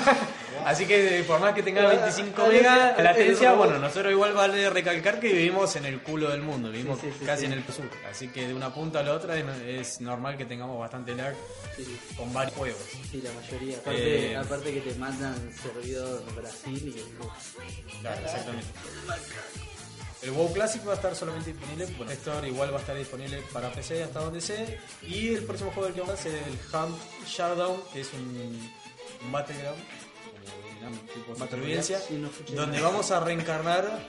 Así que por más que tenga Ah, 25 ah, megas el- latencia, robot. bueno, nosotros igual vale recalcar que vivimos en el culo del mundo, vivimos Sí, sí, sí, casi sí. en el sur. Así que de una punta a la otra es, normal que tengamos bastante lag con varios juegos. sí, la mayoría. Aparte, Eh, aparte que te mandan servidor Brasil y. Claro, exactamente. El WoW Classic va a estar solamente disponible, bueno, Store igual va a estar disponible para PC hasta donde sé. Y el próximo juego del que vamos a hacer es el Hunt Showdown, que es un, un Battleground, tipo de supervivencia, Sí, no escuché donde nada. vamos a reencarnar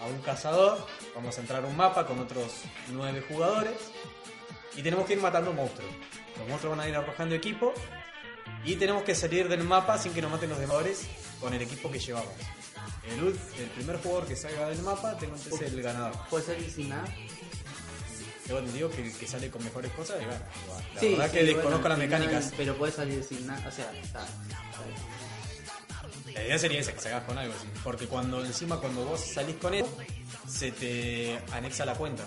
a un cazador. Vamos a entrar a un mapa con otros nueve jugadores y tenemos que ir matando monstruos. los monstruos van a ir arrojando equipo y tenemos que salir del mapa sin que nos maten los demores con el equipo que llevamos. El, el primer jugador que salga del mapa, tengo entonces el ganador. ¿Puede salir sin nada? Yo digo que el que sale con mejores cosas y gana. La Sí, verdad sí, que bueno, desconozco las mecánicas. Pero puede salir sin nada. O sea, está. La idea sería esa, que salgas con algo así. Porque cuando encima cuando vos salís con eso, se te anexa la cuenta.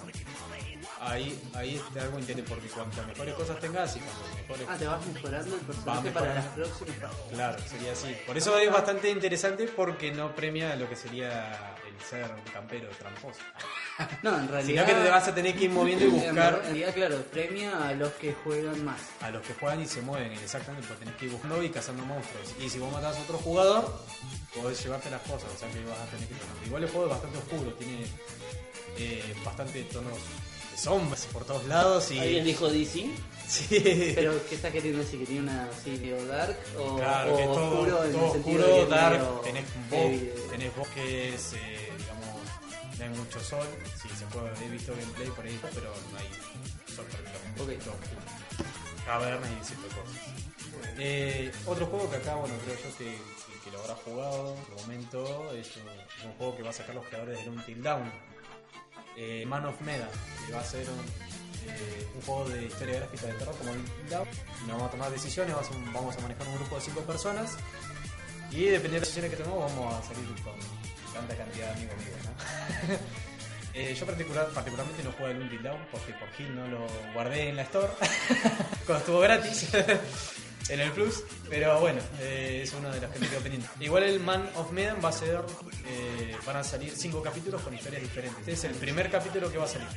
Ahí, ahí está algo interesante porque cuantas mejores cosas tengas y cuantas mejores Ah, te vas mejorando el personaje para las próximas. Claro, sería así. Por eso es bastante interesante porque no premia lo que sería el ser un campero tramposo. No, en realidad. Sino que te vas a tener que ir moviendo y En buscar realidad, claro, premia a los que juegan más. a los que juegan y se mueven. Exactamente, porque tenés que ir buscando y cazando monstruos. Y si vos matás a otro jugador, podés llevarte las cosas. O sea que vas a tener que tomar. Igual el juego es bastante oscuro, tiene eh, bastante tonos de sombras por todos lados y. ¿Alguien dijo DC? Sí. Pero, ¿qué está queriendo decir? ¿Que tiene una así medio dark? O, Claro, o que todo oscuro en todo el sentido oscuro, de que dark, medio tenés, de- tenés bosques, eh, digamos, no hay mucho sol, sí, se puede, he visto gameplay por ahí, pero no hay sol prácticamente, Ok. todo oscuro. Cavernas y ese tipo de cosas. Eh, otro juego que acá, bueno, creo yo que, que- que lo habrá jugado en momento, es un, juego que va a sacar los creadores del Until Down. Eh, Man of Medan, que va a ser un, eh, un juego de historia gráfica de terror como Until Dawn. Y vamos a tomar decisiones, vamos a, manejar un grupo de 5 personas y dependiendo de las decisiones que tomemos vamos a salir con tanta cantidad de amigos míos, ¿no? Eh, yo particular, particularmente no juego el Until Dawn porque por Gil no lo guardé en la store cuando estuvo gratis en el Plus, pero bueno, eh, es uno de los que me quedo pendiente. Igual el Man of Medan va a ser, eh, van a salir cinco capítulos con historias diferentes. Este es el primer capítulo que va a salir.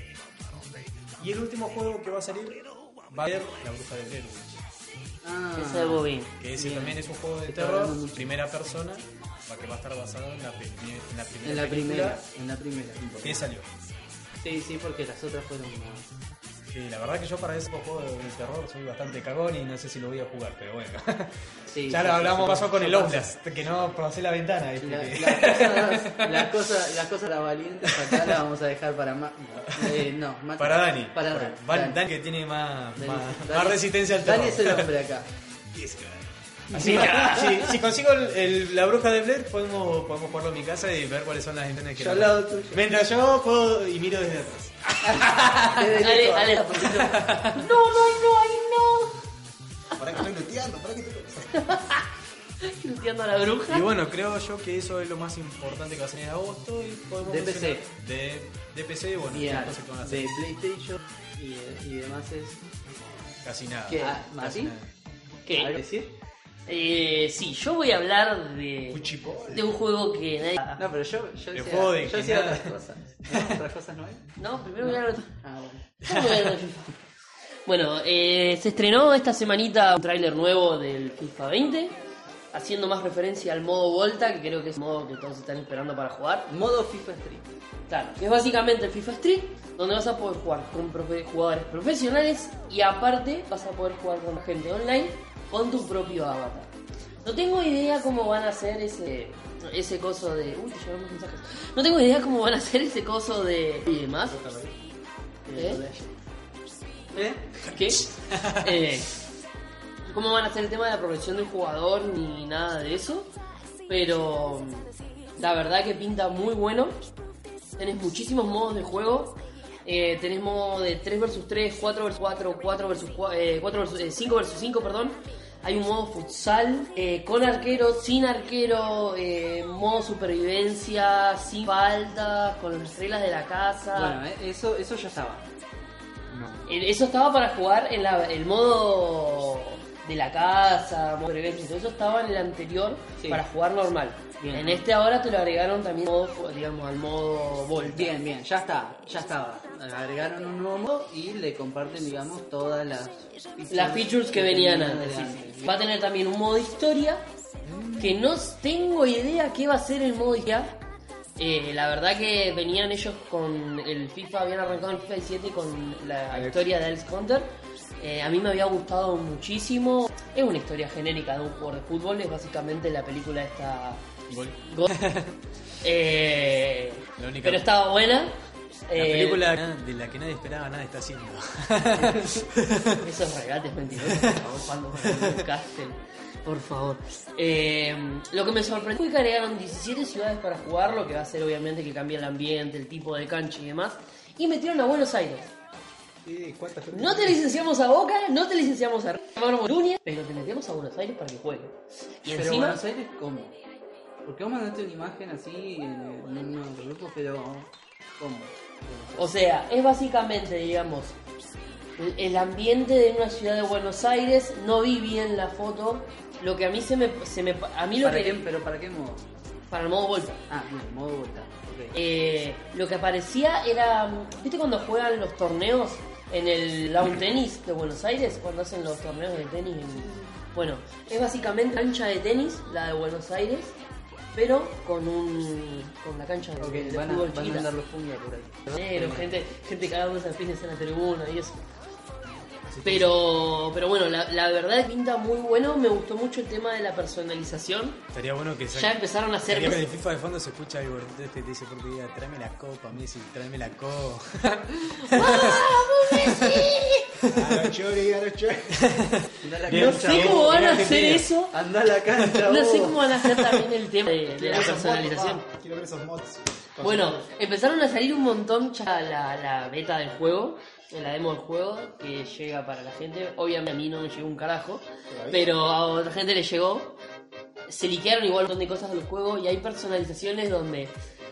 Y el último juego que va a salir va a ser La Bruja de Blair Witch, Ah, Ese es Bobín. que ese Bien. también es un juego de Está terror, hablando mucho. primera persona, va- que va a estar basado en la, pri- en la primera en la película primera. En la primera. que salió. Sí, sí, porque las otras fueron más. Sí, la verdad que yo para ese juego de terror soy bastante cagón y no sé si lo voy a jugar, pero bueno. Sí, ya sí, lo hablamos, sí, pasó con el. Outlast, que no pasé la ventana. Las cosas, las cosas, las cosas las valientes acá las vamos a dejar para más. no, Mati. para Dani. Para Dani. Dani. Dani que tiene más, Dani- más, Dani- más resistencia al terror. Dani es el hombre acá. Así que si, si consigo el- el- la bruja de Blair, podemos, podemos jugarlo en mi casa y ver cuáles son las intenciones que Yo lado tuyo. Mientras yo puedo y miro desde atrás. Dale, dale la. No, no, no, ay, no. Para que estoy luteando, para que estoy Luteando a la bruja. Y bueno, creo yo que eso es lo más importante que va a salir en agosto. Y podemos De PC. De, de PC, bueno, van a hacer. de PlayStation y, y demás es. Casi nada. ¿Qué? Casi ¿Mati? nada. ¿Qué? ¿Algo decir? Eh, sí, yo voy a hablar de, Cuchipo. de un juego que nadie... No, pero yo, yo El juego de yo decía otras cosas. ¿No? ¿Otras cosas no hay? No, primero voy a hablar de... Ah, bueno. Bueno, eh, se estrenó esta semanita un tráiler nuevo del FIFA 20, haciendo más referencia al modo Volta, que creo que es el modo que todos están esperando para jugar. Modo FIFA Street. Claro, que es básicamente el FIFA Street, donde vas a poder jugar con profe- jugadores profesionales y aparte vas a poder jugar con gente online con tu propio avatar. No tengo idea cómo van a hacer ese ese coso de... Uy, te llevamos mensajes. No tengo idea cómo van a hacer ese coso de... y demás. ¿Eh? ¿Eh? ¿Qué? Eh, ¿Cómo van a hacer el tema de la progresión del jugador ni nada de eso? Pero la verdad que pinta muy bueno. Tenés muchísimos modos de juego. Eh, tenés modo de 3 vs 3, 4 vs 4, 4 vs 4, eh, 4 vs, eh, 5 vs 5, perdón. Hay un modo futsal eh, con arquero, sin arquero, eh, modo supervivencia, sin faltas, con las reglas de la casa. Bueno, eh, eso, eso ya estaba. Eh, Eso estaba para jugar en la- el modo de la casa, modo supervivencia, todo eso estaba en el anterior Sí. para jugar normal. Bien. En este ahora te lo agregaron también modo, digamos, al modo Volta. Bien, bien, ya está, ya estaba. Agregaron un nuevo modo y le comparten, digamos, todas las Las features que venían antes. sí, antes. sí. Va a tener también un modo historia que no tengo idea qué va a ser el modo historia. Eh, la verdad que venían ellos con el FIFA, habían arrancado el FIFA 17 con la Alex. historia de Alex Hunter. Eh, a mí me había gustado muchísimo. Es una historia genérica de un jugador de fútbol, es básicamente la película esta... Gol. Gol. Eh, La única- pero estaba buena. La Eh, película de la que nadie esperaba nada está haciendo. Esos regates mentirosos, por favor, cuando Castle. Por favor. Eh, lo que me sorprendió fue que agregaron 17 ciudades para jugar, lo que va a hacer obviamente que cambie el ambiente, el tipo de cancha y demás. Y metieron a Buenos Aires. ¿Y cuántas No te licenciamos a Boca, no te licenciamos a Núñez, pero te metemos a Buenos Aires para que juegue. Y Pero encima, Buenos Aires, ¿cómo? Porque vos mandaste una imagen así en, en un grupo, pero ¿cómo? o sea, es básicamente, digamos, el- el ambiente de una ciudad de Buenos Aires. No vi bien la foto. Lo que a mí se me, se me a mí lo ¿Para que qué, ¿Pero para qué modo? para el modo Volta. Ah, bien, modo vuelta. Eh, lo que aparecía era, ¿viste cuando juegan los torneos en el lawn tenis de Buenos Aires? Cuando hacen los torneos de tenis. en- Bueno, es básicamente cancha de tenis, la de Buenos Aires, pero con un con la cancha de, Ok, de van, a, fútbol van a andar los por ahí. Negro, gente, gente cagándose a pies en la tribuna y eso. Pero, pero bueno, la, la verdad es que pinta muy bueno. Me gustó mucho el tema de la personalización. Estaría bueno que Ya empezaron a hacer. Estaría que en el FIFA de fondo se escucha algo entonces que te dice por tu vida, tráeme la copa, Messi, tráeme la copa. A los chori, a los chori. A la No cancha, sé cómo van a hacer eso. Anda a la cancha, No vos. sé cómo van a hacer también el tema de, de la personalización. Quiero ver esos mods. Bueno, empezaron a salir un montón ya la, la beta del juego, la demo del juego, que llega para la gente. Obviamente a mí no me llegó un carajo, pero a otra gente le llegó. Se liquearon igual un montón de cosas del juego y hay personalizaciones donde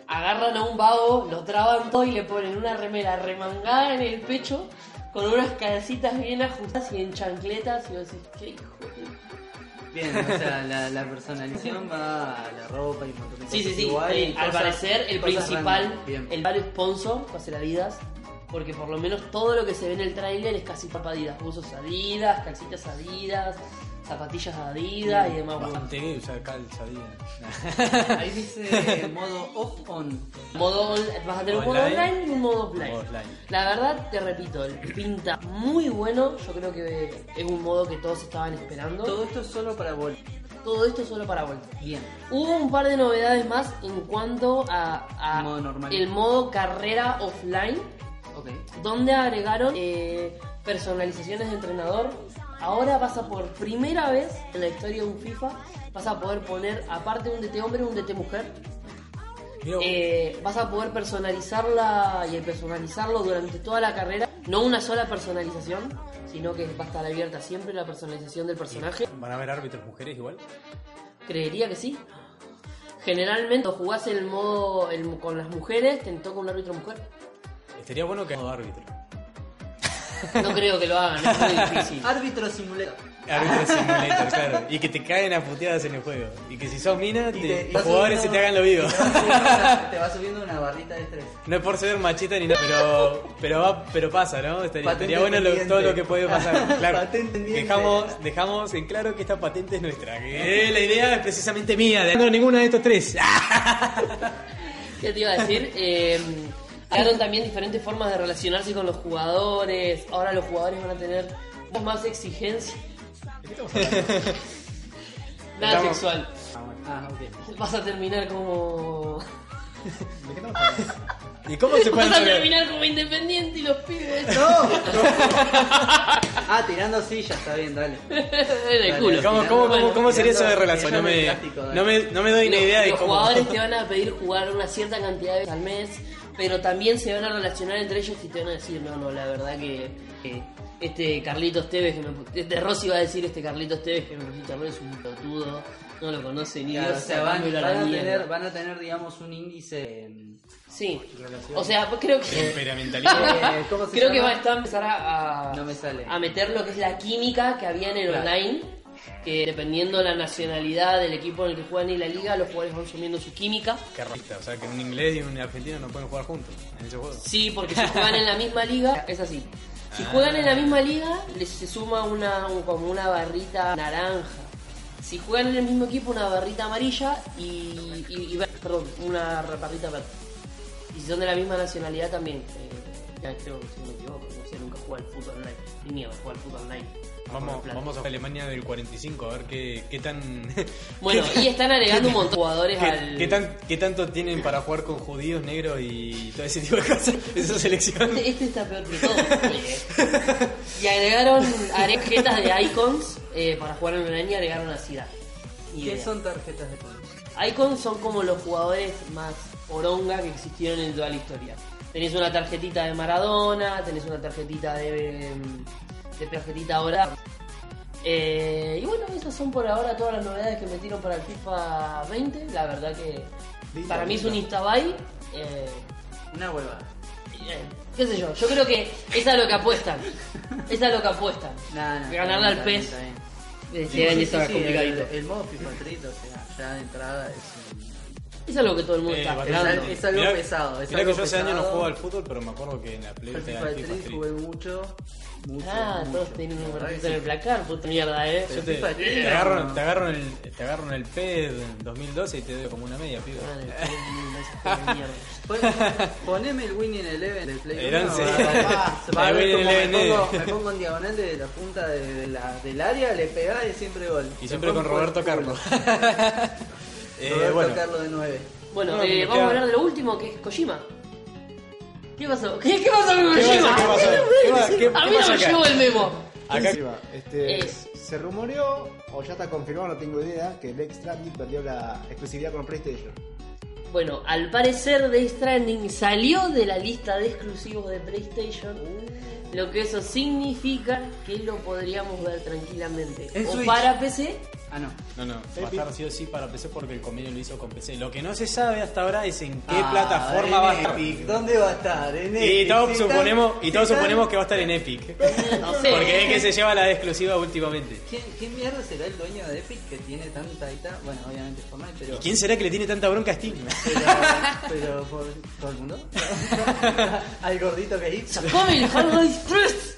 agarran a un vago, lo traban todo y le ponen una remera remangada en el pecho con unas calcitas bien ajustadas y en chancletas y vos decís, qué hijo de Bien, o sea, la, la personalización va a la ropa y un montón de Sí, sí, cosas sí. al cosas- parecer, el principal, el principal sponsor va a ser Adidas. Porque por lo menos todo lo que se ve en el tráiler es casi para Adidas. Buzos Adidas, calcitas Adidas, zapatillas Adidas y demás. bueno. Bastante gay usar calza, Ahí dice modo off-on. Modo on- vas a tener un modo Online. y un modo offline. Modo offline. La verdad, te repito, pinta muy bueno. Yo creo que es un modo que todos estaban esperando. Todo esto es solo para vol. Todo esto solo para vuelta. Bien. Hubo un par de novedades más en cuanto a, a Modo normal. el modo carrera offline. Ok. donde agregaron eh, personalizaciones de entrenador. Ahora vas a por primera vez en la historia de un FIFA, vas a poder poner, aparte de un DT hombre, un DT mujer. Eh, vas a poder personalizarla y personalizarlo durante toda la carrera. No una sola personalización, sino que va a estar abierta siempre la personalización del personaje. ¿Van a haber árbitros mujeres igual? Creería que sí. Generalmente, cuando jugás el modo el- con las mujeres, te toca un árbitro mujer. Estaría bueno que haya árbitro. No creo que lo hagan, es muy difícil. Árbitro simulator. Árbitro simulator, claro. Y que te caen a puteadas en el juego. Y que si sos mina, te- los jugadores se te hagan lo vivo. Te va subiendo una- te va subiendo una barrita de estrés. No es por ser machista ni nada, pero, pero, va, pero pasa, ¿no? Estaría, Patente estaría bueno lo- pendiente. todo lo que puede pasar. Claro. Patente pendiente. dejamos, dejamos en claro que esta patente es nuestra. Que la idea es precisamente mía, de no ninguna de estos tres. ¿Qué te iba a decir? Eh, Agregaron también diferentes formas de relacionarse con los jugadores. Ahora los jugadores van a tener más exigencia. Nada Estamos- sexual. Ah, ok. Vas a terminar como. ¿De qué estamos hablando? ¿Y cómo se pueden Vas a saber? terminar como independiente y los pibes. ¡No! ah, tirando sillas, está bien, dale. en el Dale, culo. ¿Cómo, Tirando- cómo, cómo, cómo sería eso de relación? No me, no me, no me doy ni Los- idea de los cómo. jugadores te van a pedir jugar una cierta cantidad de veces al mes, pero también se van a relacionar entre ellos y te van a decir, no, no, la verdad que, que este Carlitos Tevez, que me, este Rossi va a decir, este Carlitos Tevez que me pusiste a ver es un pelotudo, no lo conoce ni Dios, o sea, van, van a mierda". tener, van a tener, digamos, un índice. em, Sí, o sea, pues creo que... Eh, ¿Cómo se Creo que llama? va a estar a empezar a, a- No me sale. a meter lo que es la química que había en el Claro. online, que dependiendo de la nacionalidad del equipo en el que juegan y la liga, los jugadores van subiendo su química. Qué racista, o sea que un inglés y un argentino no pueden jugar juntos en ese juego. Sí, porque si juegan en la misma liga, es así. Si juegan en la misma liga, les se suma una un- como una barrita naranja. Si juegan en el mismo equipo, una barrita amarilla y, y- y perdón, una barrita verde. Y si son de la misma nacionalidad también. eh, Ya, creo que si me equivoco, no sé, nunca jugué al fútbol online. Ni miedo jugar al fútbol online. Vamos, vamos a Alemania del 45 a ver qué, qué tan. Bueno, y están agregando un montón de jugadores ¿Qué, al. qué tan, ¿Qué tanto tienen para jugar con judíos, negros y todo ese tipo de cosas? Esa selección. Este, este está peor que todo. oye. y agregaron tarjetas de icons eh, para jugar en online y agregaron a. Ni ¿Qué son tarjetas de color? Icons son como los jugadores más oronga que existieron en toda la historia. Tenés una tarjetita de Maradona, tenés una tarjetita de. De tarjetita ahora. Eh, y bueno, esas son por ahora todas las novedades que metieron para el FIFA 20. La verdad que para mí es un linda. instabuy. Eh, Una huevada. eh, qué sé yo, yo creo que es a lo que apuestan. Es a lo que apuestan. Nah, nah, Ganarle al bien. Este Sí, sí, sí. El, el modo FIFA Street, o sea, ya de entrada es un... Es algo que todo el mundo Eh, está esperando. Es, es algo Mirá- pesado. Es mirá algo que yo hace años no pesado. juego al fútbol, pero me acuerdo que en la Play Yo te FIFA el FIFA Street Street. jugué mucho, mucho, Ah, mucho. todos tienen un ratito en el placar, puta mierda, eh. Yo te, te no. agarro, te, agarro en el, te agarro en el PED en 2012 y te doy como una media, mierda. Pon- Poneme el Winning Eleven del Play Eran 1, seis. va- El me pongo, me pongo en diagonal de la punta de, de la, del área, le pegás y siempre gol. Y siempre con Roberto el Carlos. Eh, Roberto bueno, Carlos de 9. Bueno, No, eh, me vamos queda- a hablar de lo último, que es Kojima. ¿Qué pasó? ¿Qué, qué pasó con ¿Qué Kojima? pasó? ¿Qué pasó? ¿Qué pa- qué- a qué mí no pasa me acá? llegó el memo. acá Encima, este, Es- Se rumoreó, o ya está confirmado, no tengo idea, que Death Stranding perdió la exclusividad con PlayStation. Bueno, al parecer Death Stranding salió de la lista de exclusivos de PlayStation. Lo que eso significa que lo podríamos ver tranquilamente. En o Switch. para PC Ah, no. No, no, va a estar sí o sí para PC porque el convenio lo hizo con PC. Lo que no se sabe hasta ahora es en qué Ah, plataforma en va a estar. Epic. ¿Dónde va a estar? En Y Epic. todos Si están- suponemos, y si todos están- suponemos que va a estar en Epic. no sé. Porque es que se lleva la exclusiva últimamente. ¿Quién, ¿Quién mierda será el dueño de Epic que tiene tanta y tal? Bueno, obviamente Fortnite, pero. ¿Y quién será que le tiene tanta bronca a Steam? Pero, pero por todo el mundo. Al gordito que hizo. ¡Sacame el Half-Life 3!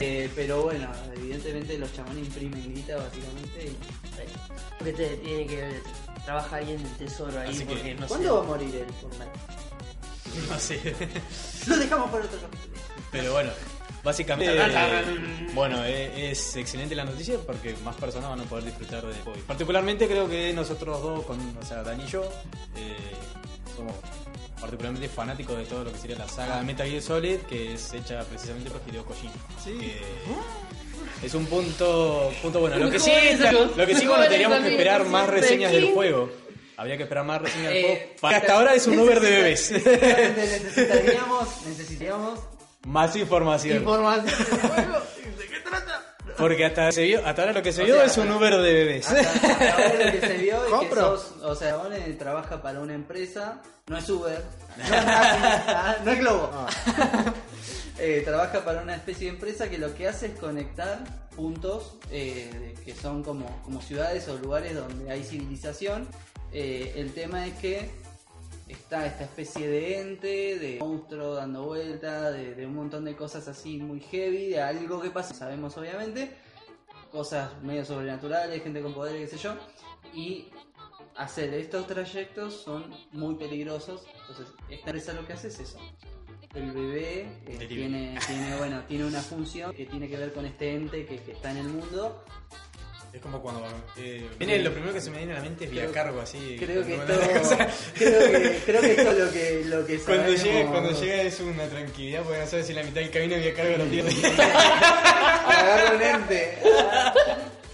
Eh, pero bueno, evidentemente los chamones imprimen guita básicamente. y- Porque te tiene que trabajar ahí en el tesoro ahí Así que, porque no ¿Cuándo sé. va a morir el Fortnite? No sé. Lo dejamos para otro capítulo. Pero bueno, básicamente. eh, bueno, eh, es excelente la noticia porque más personas van a poder disfrutar de hobby. Particularmente creo que nosotros dos, con, o sea, Dani y yo, eh, somos particularmente fanáticos de todo lo que sería la saga de Metal Gear Solid, que es hecha precisamente por Hideo Kojima. Que es un punto, punto bueno. Lo que sí, lo que sí bueno, teníamos que esperar más reseñas del juego. Habría que esperar más reseñas del Eh, juego. Para hasta ahora es un Uber de bebés. Necesitaríamos, necesitaríamos más información. información del juego. Porque hasta, se vio, hasta ahora lo que se O vio sea, es un Uber de bebés. Hasta, hasta ahora lo que se vio es que sos, o sea, One trabaja para una empresa, no es Uber, no es, Rappi, no es Globo. Eh, trabaja para una especie de empresa que lo que hace es conectar puntos eh, que son como, como ciudades o lugares donde hay civilización. Eh, el tema es que está esta especie de ente, de monstruo dando vuelta, de, de un montón de cosas así muy heavy, de algo que pasa, sabemos obviamente, cosas medio sobrenaturales, gente con poder, qué sé yo, y hacer estos trayectos son muy peligrosos, entonces esta empresa lo que hace es eso. El bebé eh, tiene, tiene, bueno, tiene una función que tiene que ver con este ente que, que está en el mundo Es como cuando. eh, viene, lo primero que se me viene a la mente es vía Creo- cargo, así. Creo que, esto, creo que creo que esto es lo que, lo que Cuando llega, cuando llega es una tranquilidad, porque no sabes si la mitad del camino vía cargo lo pierde. Agarro un ente.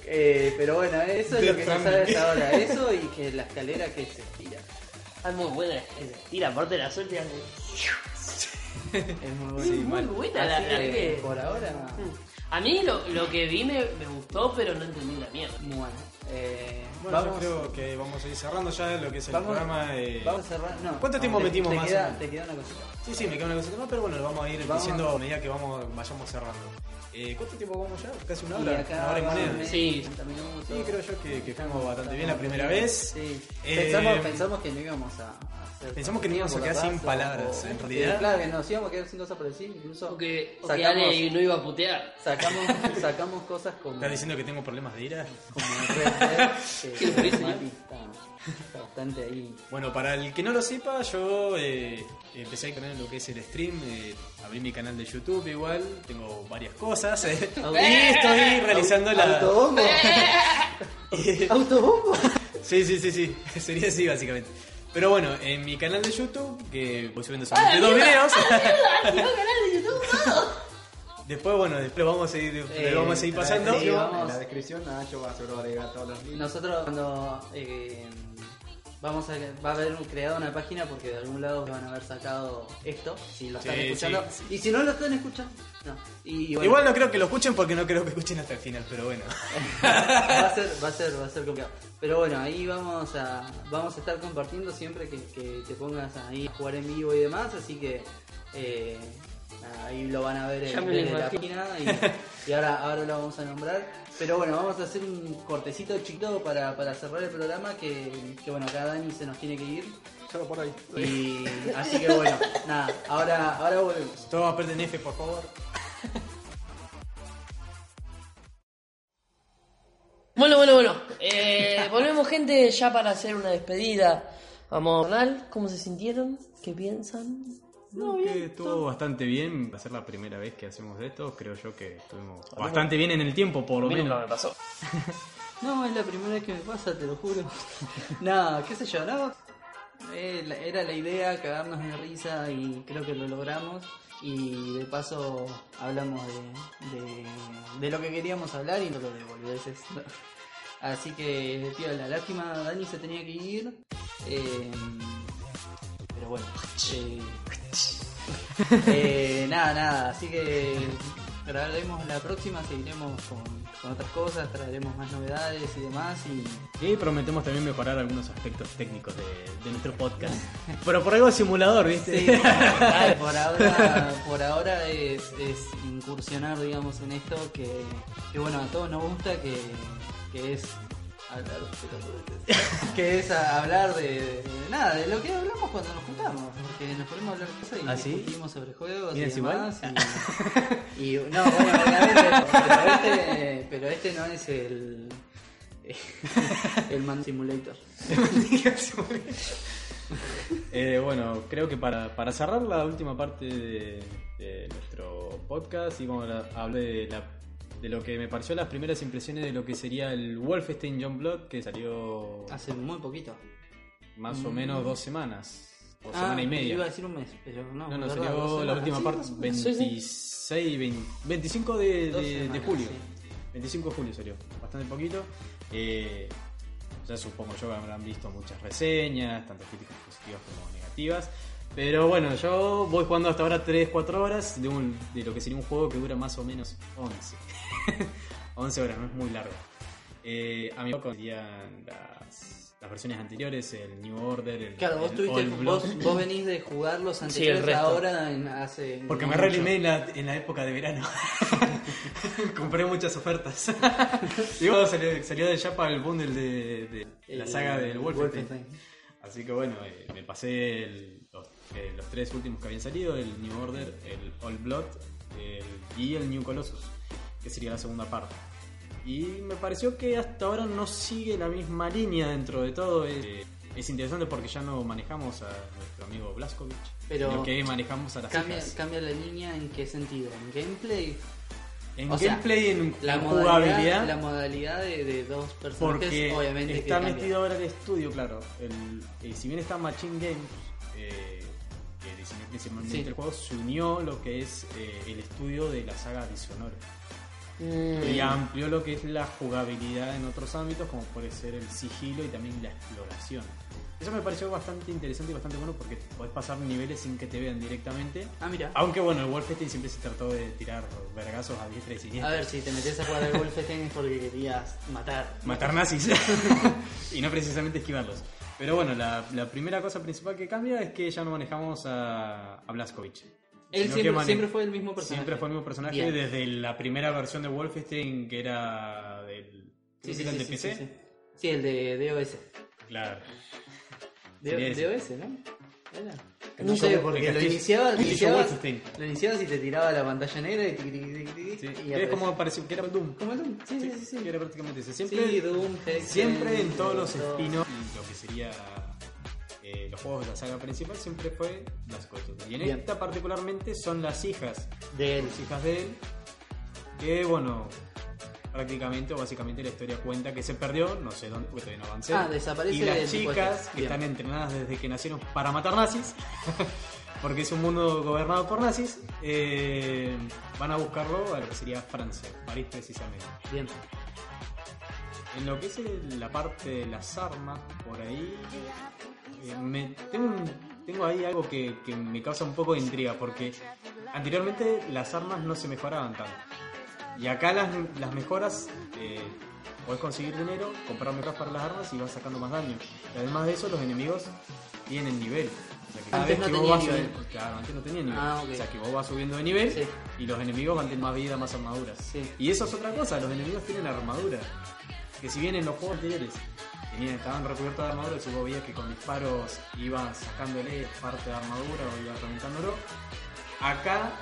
Eh, pero bueno, eso es lo que se sabe hasta ahora. Eso y que la escalera que se estira. Es muy buena, es- tira aparte de la suerte. hace- Es muy Sí, bueno. muy buena la que, por ahora, A mí lo, lo que vi me, me gustó, pero no entendí una mierda. bueno. Eh, Bueno, vamos, yo creo que vamos a ir cerrando ya lo que es el vamos, programa. eh, vamos a cerrar. No, ¿Cuánto tiempo te- metimos te más Queda, te queda una cosita. Sí, sí, me queda una cosita más, pero bueno, lo vamos a ir Vamos. diciendo a medida que vamos, vayamos cerrando. Eh, ¿Cuánto tiempo vamos ya? Casi una hora. acá una hora y moneda. Sí. 30 minutos. Sí, creo yo que, que fuimos bastante bien la primera bien. vez. Sí. Eh, pensamos, pensamos que no íbamos a hacer Pensamos que no íbamos a quedar sin palabras, o- en sí, realidad. claro, que nos íbamos a quedar sin cosas por decir. Incluso O que, o que sacamos, Ale no iba a putear. sacamos, sacamos cosas como. ¿Estás diciendo que tengo problemas de ira? como Dead, ¿Qué bastante ahí. Bueno, para el que no lo sepa, yo eh, empecé con lo que es el stream, eh, abrí mi canal de YouTube igual, tengo varias cosas eh, y estoy realizando la... ¿Autobombo? ¿Autobombo? Sí, sí, sí, sí, sería así básicamente. Pero bueno, en mi canal de YouTube, que voy subiendo solamente dos videos, canal de YouTube. Después bueno, después vamos a seguir, Eh, vamos a seguir la pasando. Sí, descripción- vamos. En la descripción Nacho va a seguro agregar todos los links. Nosotros cuando eh, vamos a, va a haber creado una página porque de algún lado van a haber sacado esto, si lo están Sí, escuchando. sí, Y si no lo están escuchando, no. Y, bueno, Igual no creo que lo escuchen porque no creo que escuchen hasta el final, pero bueno. va a ser, va a ser, va a ser complicado. Pero bueno, ahí vamos a, vamos a estar compartiendo siempre que, que te pongas ahí a jugar en vivo y demás, así que eh, ahí lo van a ver en la página y, y ahora, ahora lo vamos a nombrar. Pero bueno, vamos a hacer un cortecito chiquito para, para cerrar el programa que, que bueno, acá Dani se nos tiene que ir. Solo por ahí. Y así que bueno, nada, ahora, ahora volvemos. Todos aprenden F, por favor. Bueno, bueno, bueno. Eh, volvemos, gente, ya para hacer una despedida. Vamos. ¿Cómo se sintieron? ¿Qué piensan? No, que estuvo bastante bien. Va a ser la primera vez que hacemos esto. Creo yo que estuvimos bastante bien en el tiempo, por lo menos. me pasó. No, es la primera vez que me pasa, te lo juro. Nada, qué sé yo, ¿no? Eh, Era la idea cagarnos de risa y creo que lo logramos. Y de paso hablamos de, de, de lo que queríamos hablar y no lo de boludeces. Así que, tío, la lástima, Dani se tenía que ir. Eh, pero bueno. eh, eh, nada, nada, así que grabaremos la próxima, seguiremos con, con otras cosas, traeremos más novedades y demás. Y Y prometemos también mejorar algunos aspectos técnicos de, de nuestro podcast. Pero por algo simulador, ¿viste? Sí, por ahora, por ahora es, es incursionar, digamos, en esto que, que, bueno, a todos nos gusta, que, que es que es a- hablar de, de- de nada, de lo que hablamos cuando nos juntamos, porque nos ponemos a hablar cosas y ¿Ah, sí? discutimos sobre juegos ¿Mira, y demás. Y, y- no, bueno, obviamente, pero este, pero este no es el el Man Simulator. Eh, bueno, creo que para, para cerrar la última parte de, de nuestro podcast, íbamos a hablar de, la- de lo que me pareció las primeras impresiones de lo que sería el Wolfenstein Youngblood, que salió Hace muy poquito. más o menos dos semanas, o Ah, semana y Iba a media. decir un mes, pero no. No, no, salió la última parte dos semanas. 26, 20 25 de, de- de semanas, julio. sí. 25 de julio salió, bastante poquito. Eh, ya supongo yo que habrán visto muchas reseñas, tanto críticas positivas como negativas. Pero bueno, yo voy jugando hasta ahora 3-4 horas de, un- de lo que sería un juego que dura más o menos 11. 11 horas, no es muy largo. Eh, a mi poco serían las, las versiones anteriores, el New Order, el, Claro, vos, el tuviste, Blood. vos, vos venís de jugar los anteriores ahora en, hace. Porque me relimé en la, en la época de verano. Compré muchas ofertas. y bueno, salió, salió de Japa el bundle de, de la saga del Wolfenstein. Wolfenstein. Así que bueno, eh, me pasé el- eh, los tres últimos que habían salido, el New Order, el Old Blood el- y el New Colossus, que sería la segunda parte. Y me pareció que hasta ahora no sigue la misma línea dentro de todo. Eh, es interesante porque ya no manejamos a nuestro amigo Blaskovich, Pero sino que manejamos a las Cambia, hijas. cambia la línea en qué sentido? ¿En gameplay? En O sea, gameplay, en, La jugabilidad, la modalidad de, de dos personajes, porque obviamente está metido ahora el estudio, claro. El, eh, si bien está Machine Games, eh, que diseñó principalmente Sí. el juego, se unió lo que es eh, el estudio de la saga Dishonored. Mm, Y amplió lo que es la jugabilidad en otros ámbitos, como puede ser el sigilo y también la exploración. Eso me pareció bastante interesante y bastante bueno porque podés pasar niveles sin que te vean directamente. Ah, mira. Aunque bueno, el Wolfenstein siempre se trató de tirar vergazos a diestra y siniestra. A ver, si te metes a jugar al Wolfenstein es porque querías matar. matar nazis y no precisamente esquivarlos. Pero bueno, la, la primera cosa principal que cambia es que ya no manejamos a, a Blazkowicz. Él siempre, siempre fue el mismo personaje. Siempre fue el mismo personaje Bien. desde la primera versión de Wolfenstein que era del Sí, el de PC. sí, el de DOS. Claro. DOS, ¿no? ¿Era? No sé, porque lo iniciabas, lo iniciabas, lo iniciabas y te tiraba la pantalla negra y Sí, y es como pareció que era Doom. Como el Doom, sí, sí, sí, sí. Que era prácticamente ese. Sí, Siempre, Doom, Hexen, siempre en todos los todo. spin-offs, lo que sería eh, los juegos de la saga principal, siempre fue las cosas. Y en Bien. esta particularmente son las hijas de él. las hijas de él, que bueno, prácticamente o básicamente la historia cuenta que se perdió, no sé dónde, porque todavía no avancé. Ah, desaparece Y las chicas que Bien. están entrenadas desde que nacieron para matar nazis, porque es un mundo gobernado por nazis, eh, van a buscarlo a lo que sería Francia, París precisamente. Bien. En lo que es la parte de las armas, por ahí. eh, me- tengo, un- tengo ahí algo que, que me causa un poco de intriga, porque anteriormente las armas no se mejoraban tanto. Y acá las, las mejoras, eh, podés conseguir dinero, comprar mejoras para las armas y vas sacando más daño. Y además de eso, los enemigos tienen nivel. O sea que cada Antes vez no que vos vas nivel. subiendo- claro, antes no tenía nivel. Ah. O sea que vos vas subiendo de nivel Sí. y los enemigos van teniendo más vida, más armaduras. Sí. Y eso es otra cosa, los enemigos tienen armadura. Que si bien en los juegos anteriores tenían, estaban recubiertos de armadura, si vos veías que con disparos ibas sacándole parte de armadura o ibas reventándolo, acá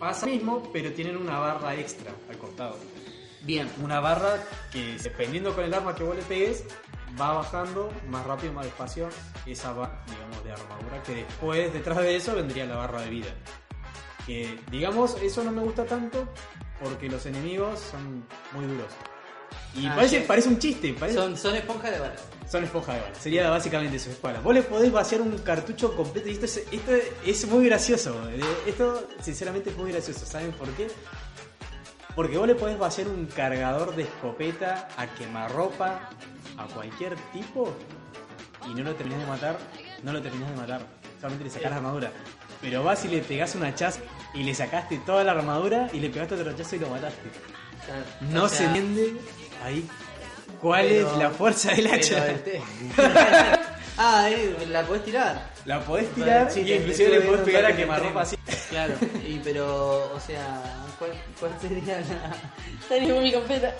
pasa lo mismo, pero tienen una barra extra al costado. Bien. Una barra que dependiendo con el arma que vos le pegues, va bajando más rápido, más despacio esa barra, digamos, de armadura, que después, detrás de eso, vendría la barra de vida. Que, digamos, eso no me gusta tanto porque los enemigos son muy duros. Y Ah, parece, sí. parece un chiste, parece, Son, son esponjas de balas. son esponja de bala. Sería básicamente su espada. Vos le podés vaciar un cartucho completo y esto es, esto es muy gracioso. Eh, Esto, sinceramente, es muy gracioso. ¿Saben por qué? Porque vos le podés vaciar un cargador de escopeta a quemarropa a cualquier tipo y no lo terminás de matar. No lo terminás de matar. Solamente le sacás la armadura. Pero vas y le pegás un hachazo y le sacaste toda la armadura y le pegaste otro hachazo y lo mataste. No O se entiende ahí cuál pero- es la fuerza del hacha. este- ah, eh, la podés tirar. La podés tirar Sí, y te- inclusive te le podés pegar a quemarropa así. Claro, y pero, o sea, ¿cuál, cuál sería la...? Tenés mi carpeta.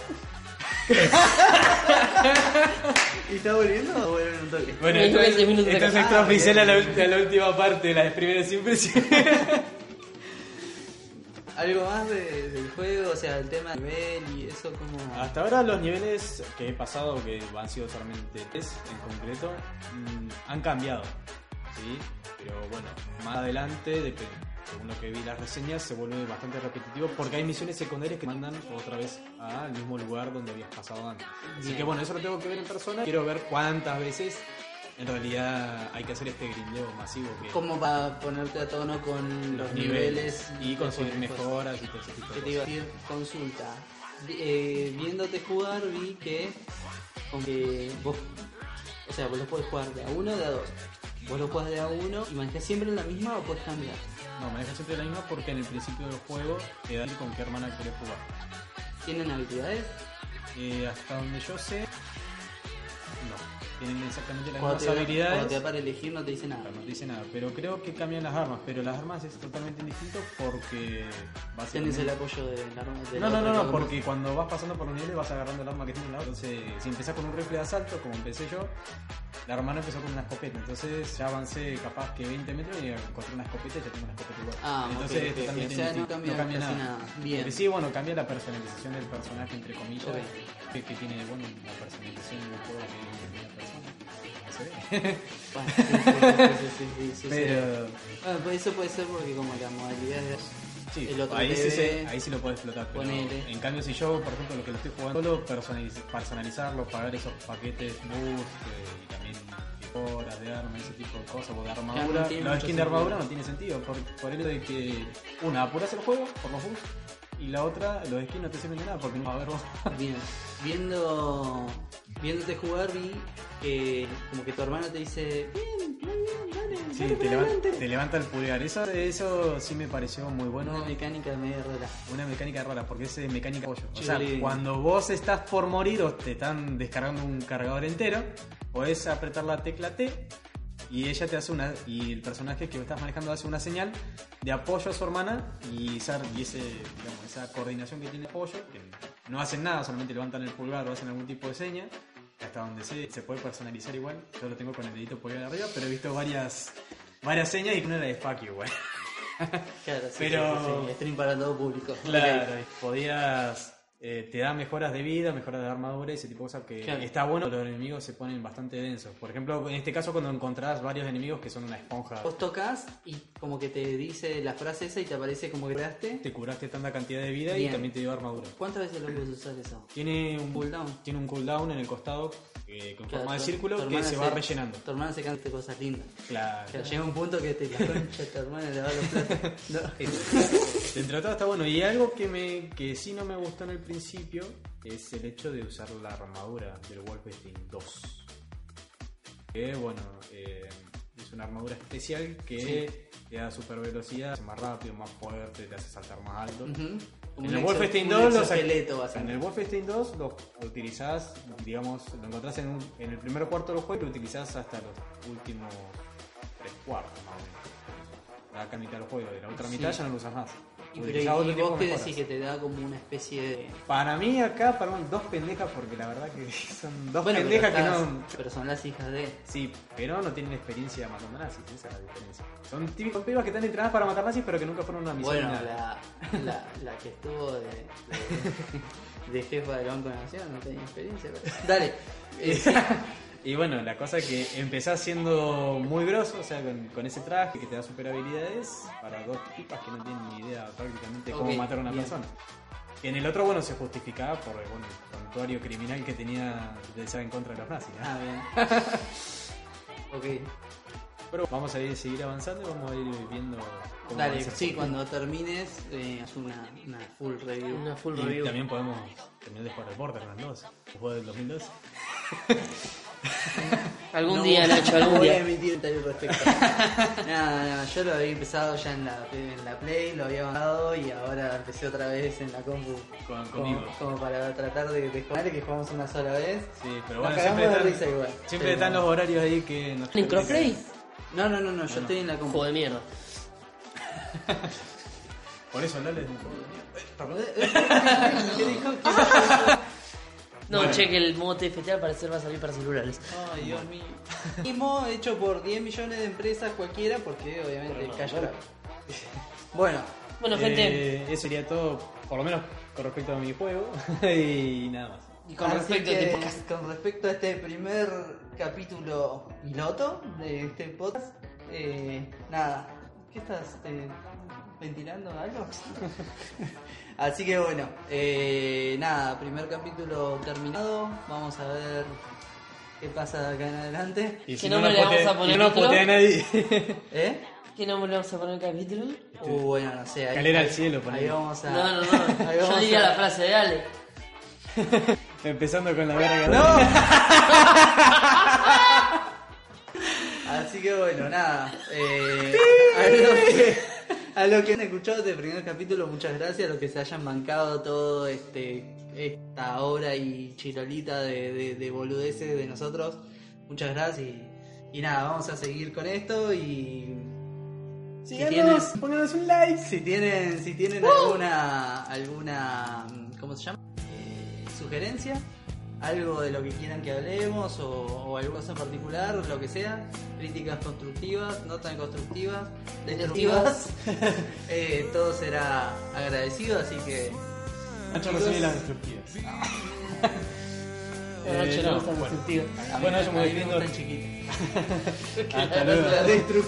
¿Y está volviendo o vuelve en un toque? Bueno, Me dijo esto que es, diez minutos de esto es acá. extraoficial a la, ul- a la última parte de las primeras impresiones. ¿Algo más de- del juego? O sea, el tema del nivel y eso como... Hasta ahora los niveles que he pasado, que han sido solamente tres en concreto, mm, han cambiado. ¿sí? Pero bueno, más adelante, dep- según lo que vi las reseñas, se vuelve bastante repetitivo porque hay misiones secundarias que mandan otra vez al mismo lugar donde habías pasado antes. Así Bien. que bueno, eso lo tengo que ver en persona. Quiero ver cuántas veces en realidad hay que hacer este grindeo masivo que Como para ponerte a tono con los niveles y conseguir con- mejoras y todo ese tipo ¿Qué de te iba a cosas. decir? Consulta. Eh, viéndote jugar vi que, como que vos, o sea, vos lo podés jugar de a uno o de a dos. Vos lo jugás de a uno y manejas siempre la misma o puedes cambiar. No, maneja siempre la misma porque en el principio del juego te da con qué hermana querés jugar. ¿Tienen habilidades? Eh, hasta donde yo sé. Tienen exactamente las Cuando te, mismas da- habilidades. cuando te da para elegir no te dice nada. No te dice nada, pero creo que cambian las armas. Pero las armas es totalmente distinto porque Tienes el apoyo de la arma de No, la no, no, no, que porque cuando vas pasando por niveles vas agarrando el arma que tiene la otra. Entonces, si empezás con un rifle de asalto, como empecé yo, la hermana empezó con una escopeta. Entonces ya avancé capaz que 20 metros y encontré una escopeta y ya tengo una escopeta igual. Ah, Entonces ok, es ok, ok. totalmente O sea, no cambia casi nada. Bien. Sí, bueno, cambia la personalización del personaje, entre comillas. Que, que tiene, bueno, la personalización del juego que una persona. No se ve. Pero... Bueno, eso puede ser porque como la modalidad es Sí, el otro ahí, sí, se- ahí sí lo puedes explotar. Pero en cambio, si yo, por ejemplo, lo que lo estoy jugando, solo personaliz- personalizarlo, pagar esos paquetes boost eh, y también horas de arma, ese tipo de cosas, o de armadura. no mucho skin de armadura no tiene sentido, por, por el de que, una, apuras el juego por los boosts, y la otra, los skins no te sirven de nada porque no va a haber vos. Bien, viendo, viéndote jugar vi que como que tu hermano te dice, bien, muy bien, dale, Sí, dale te, levanta, adelante". te levanta el pulgar. Eso, eso sí me pareció muy bueno. Una mecánica medio rara. Una mecánica rara, porque es mecánica pollo. O sea, cuando vos estás por morir o te están descargando un cargador entero, podés apretar la tecla T y ella te hace una. Y el personaje que estás manejando hace una señal de apoyo a su hermana y esa, y ese, digamos, esa coordinación que tiene apoyo, que no hacen nada, solamente levantan el pulgar o hacen algún tipo de seña. Hasta donde se, se puede personalizar igual. Yo lo tengo con el dedito pulgar arriba, pero he visto varias varias señas y una era de fuck you, güey. Claro, sí, Pero- sí, sí, stream para todo público. Claro, podías. Eh, te da mejoras de vida, mejoras de armadura y ese tipo de cosas que Claro. está bueno. Los enemigos se ponen bastante densos. Por ejemplo, en este caso, cuando encontrás varios enemigos que son una esponja, Vos tocas y como que te dice la frase esa y te aparece como que creaste. te curaste tanta cantidad de vida y también te dio armadura. ¿Cuántas veces lo puedes usar eso? Tiene un Cooldown. Tiene un cooldown en el costado eh, con Claro, forma de círculo que se va rellenando. Tu hermana se canta cosas lindas. Claro. Claro, llega un punto que te la concha tu hermana le va los platos. No. Dentro de todo está bueno. Y algo que me que sí no me gustó en el principio es el hecho de usar la armadura del Wolfenstein 2. Que bueno, eh, es una armadura especial que te da super velocidad, es más rápido, más fuerte, te hace saltar más alto. Ujú. Como En el Wolfenstein un 2 lo exoesqueleto, sac- vas a En el. Wolfenstein 2 lo utilizás, digamos, lo encontrás en, un- en el primer cuarto del juego y lo utilizás hasta los últimos tres cuartos más o menos. La mitad del juego, de la otra Sí. mitad ya no lo usas más. Y, pero, y vos de que mejoras. decís que te da como una especie de. Para mí acá, perdón, dos pendejas porque la verdad que son dos Bueno, pendejas que no... pero son las hijas de. Sí, pero no tienen experiencia matando nazis, esa es la diferencia. Son típicos pibas que están entrenadas para matar nazis pero que nunca fueron a una misión. Bueno, la, la, la que estuvo de, de, de jefa del Banco de la Nación no tenía experiencia. pero- Dale. Eh, Y bueno, la cosa es que empezás siendo muy grosso, o sea, con, con ese traje que te da super habilidades para dos tipas que no tienen ni idea prácticamente cómo matar a una bien. persona. En el otro, bueno, se justificaba por bueno, el prontuario criminal que tenía de ser en contra de los nazis. ¿no? ah, bien. ok. Pero vamos a ir seguir avanzando y vamos a ir viendo cómo Dale, sí, el cuando termines, eh, haz una, una full review. Una full. Y review. también podemos terminar de jugar el Borderlands 2, un juego del 2012. Algún No día, voy- Nacho, no algún voy a día. emitir un al respecto. nada, nada, yo lo había empezado ya en la, en la Play, lo había bajado y ahora empecé otra vez en la compu. Con- como, conmigo. como para tratar de, de jugar, que jugamos una sola vez. Sí, pero bueno, siempre, de están, risa igual. siempre Pero- están los horarios ahí que nos ¿En crossplay? No, no, no, no, yo estoy en la compu. Juego de mierda. Por eso hablarles de un juego de mierda. ¿Qué dijo? No, che, que el modo TFT al parecer va a salir para celulares. Ay, Dios mío. Mismo hecho por 10 millones de empresas cualquiera, porque obviamente grab. Bueno, Bueno, gente, Eh, eso sería todo, por lo menos con respecto a mi juego. y nada más. y con así respecto a este podcast. con respecto a este primer capítulo piloto de este podcast, eh, nada, ¿qué estás eh, ventilando algo? Así que bueno, eh, nada, primer capítulo terminado, vamos a ver qué pasa de acá en adelante. Y ¿Qué nombre le nos vamos a poner no a nadie. ¿Eh? ¿Qué nombre le vamos a poner al capítulo? Uh, bueno, no sé. Ahí, Escalera al ahí- cielo, Ahí ponele. vamos a. No, no, no. ahí Yo diría a- la frase de Ale. Empezando con la verga. ¡No! Así que bueno, nada. eh, a, lo que, han escuchado este primer capítulo, muchas gracias. A los que se hayan bancado todo este esta hora y chirolita de, de, de boludeces de nosotros, muchas gracias. Y, y nada, vamos a seguir con esto. Y si tienes, pónganos un like. si tienen, si tienen alguna, alguna, ¿cómo se llama? Eh, sugerencia, algo de lo que quieran que hablemos o, o alguna cosa en particular, lo que sea, críticas constructivas, no tan constructivas, destructivas, eh, todo será agradecido, así que Nacho recibe las destructivas. Eh, no, no, está bueno. yo me voy viendo. Hasta luego.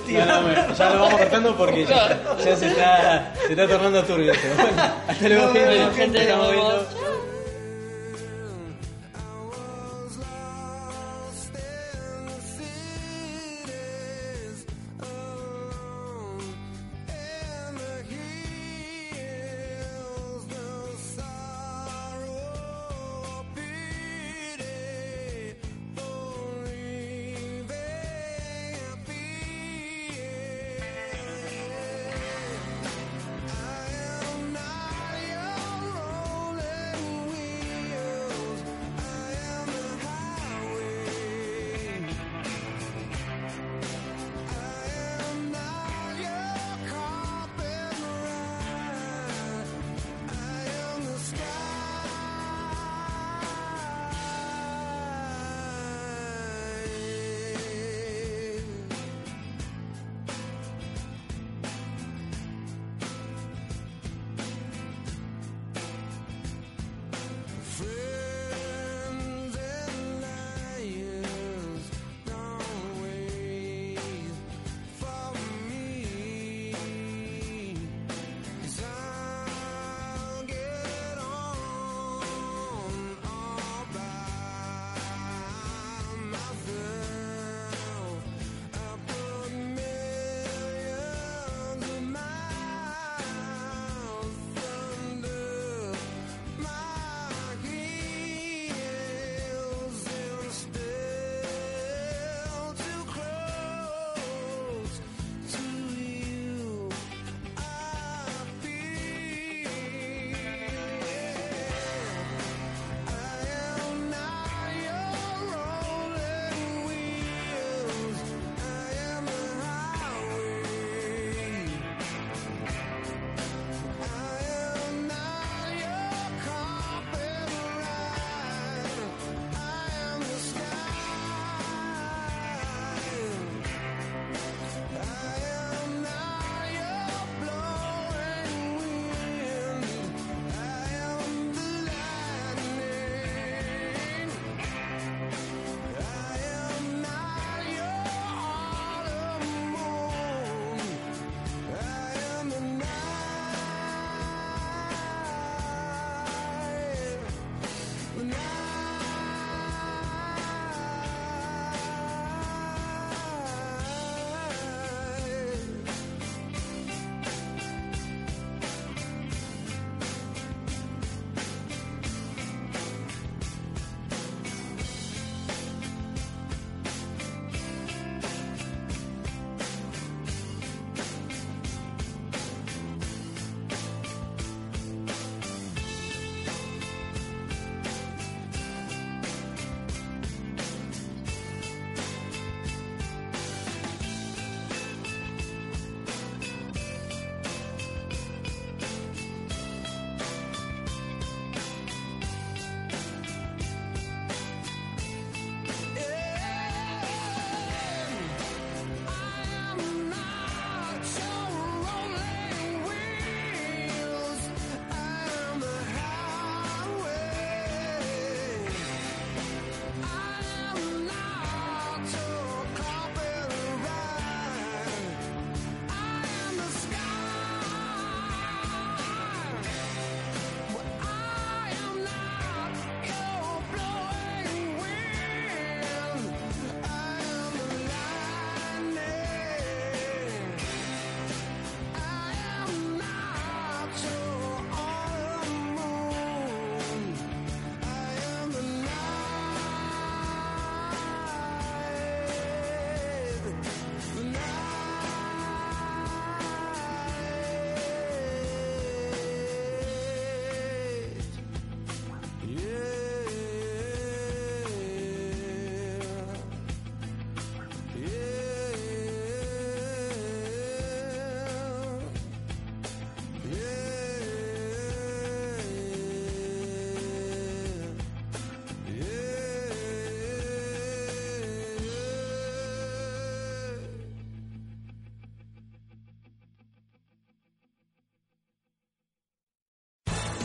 No, no, bueno, ya lo vamos cortando porque ya, ya se, está, se está tornando turbio. Bueno, hasta luego, gente. nos vemos.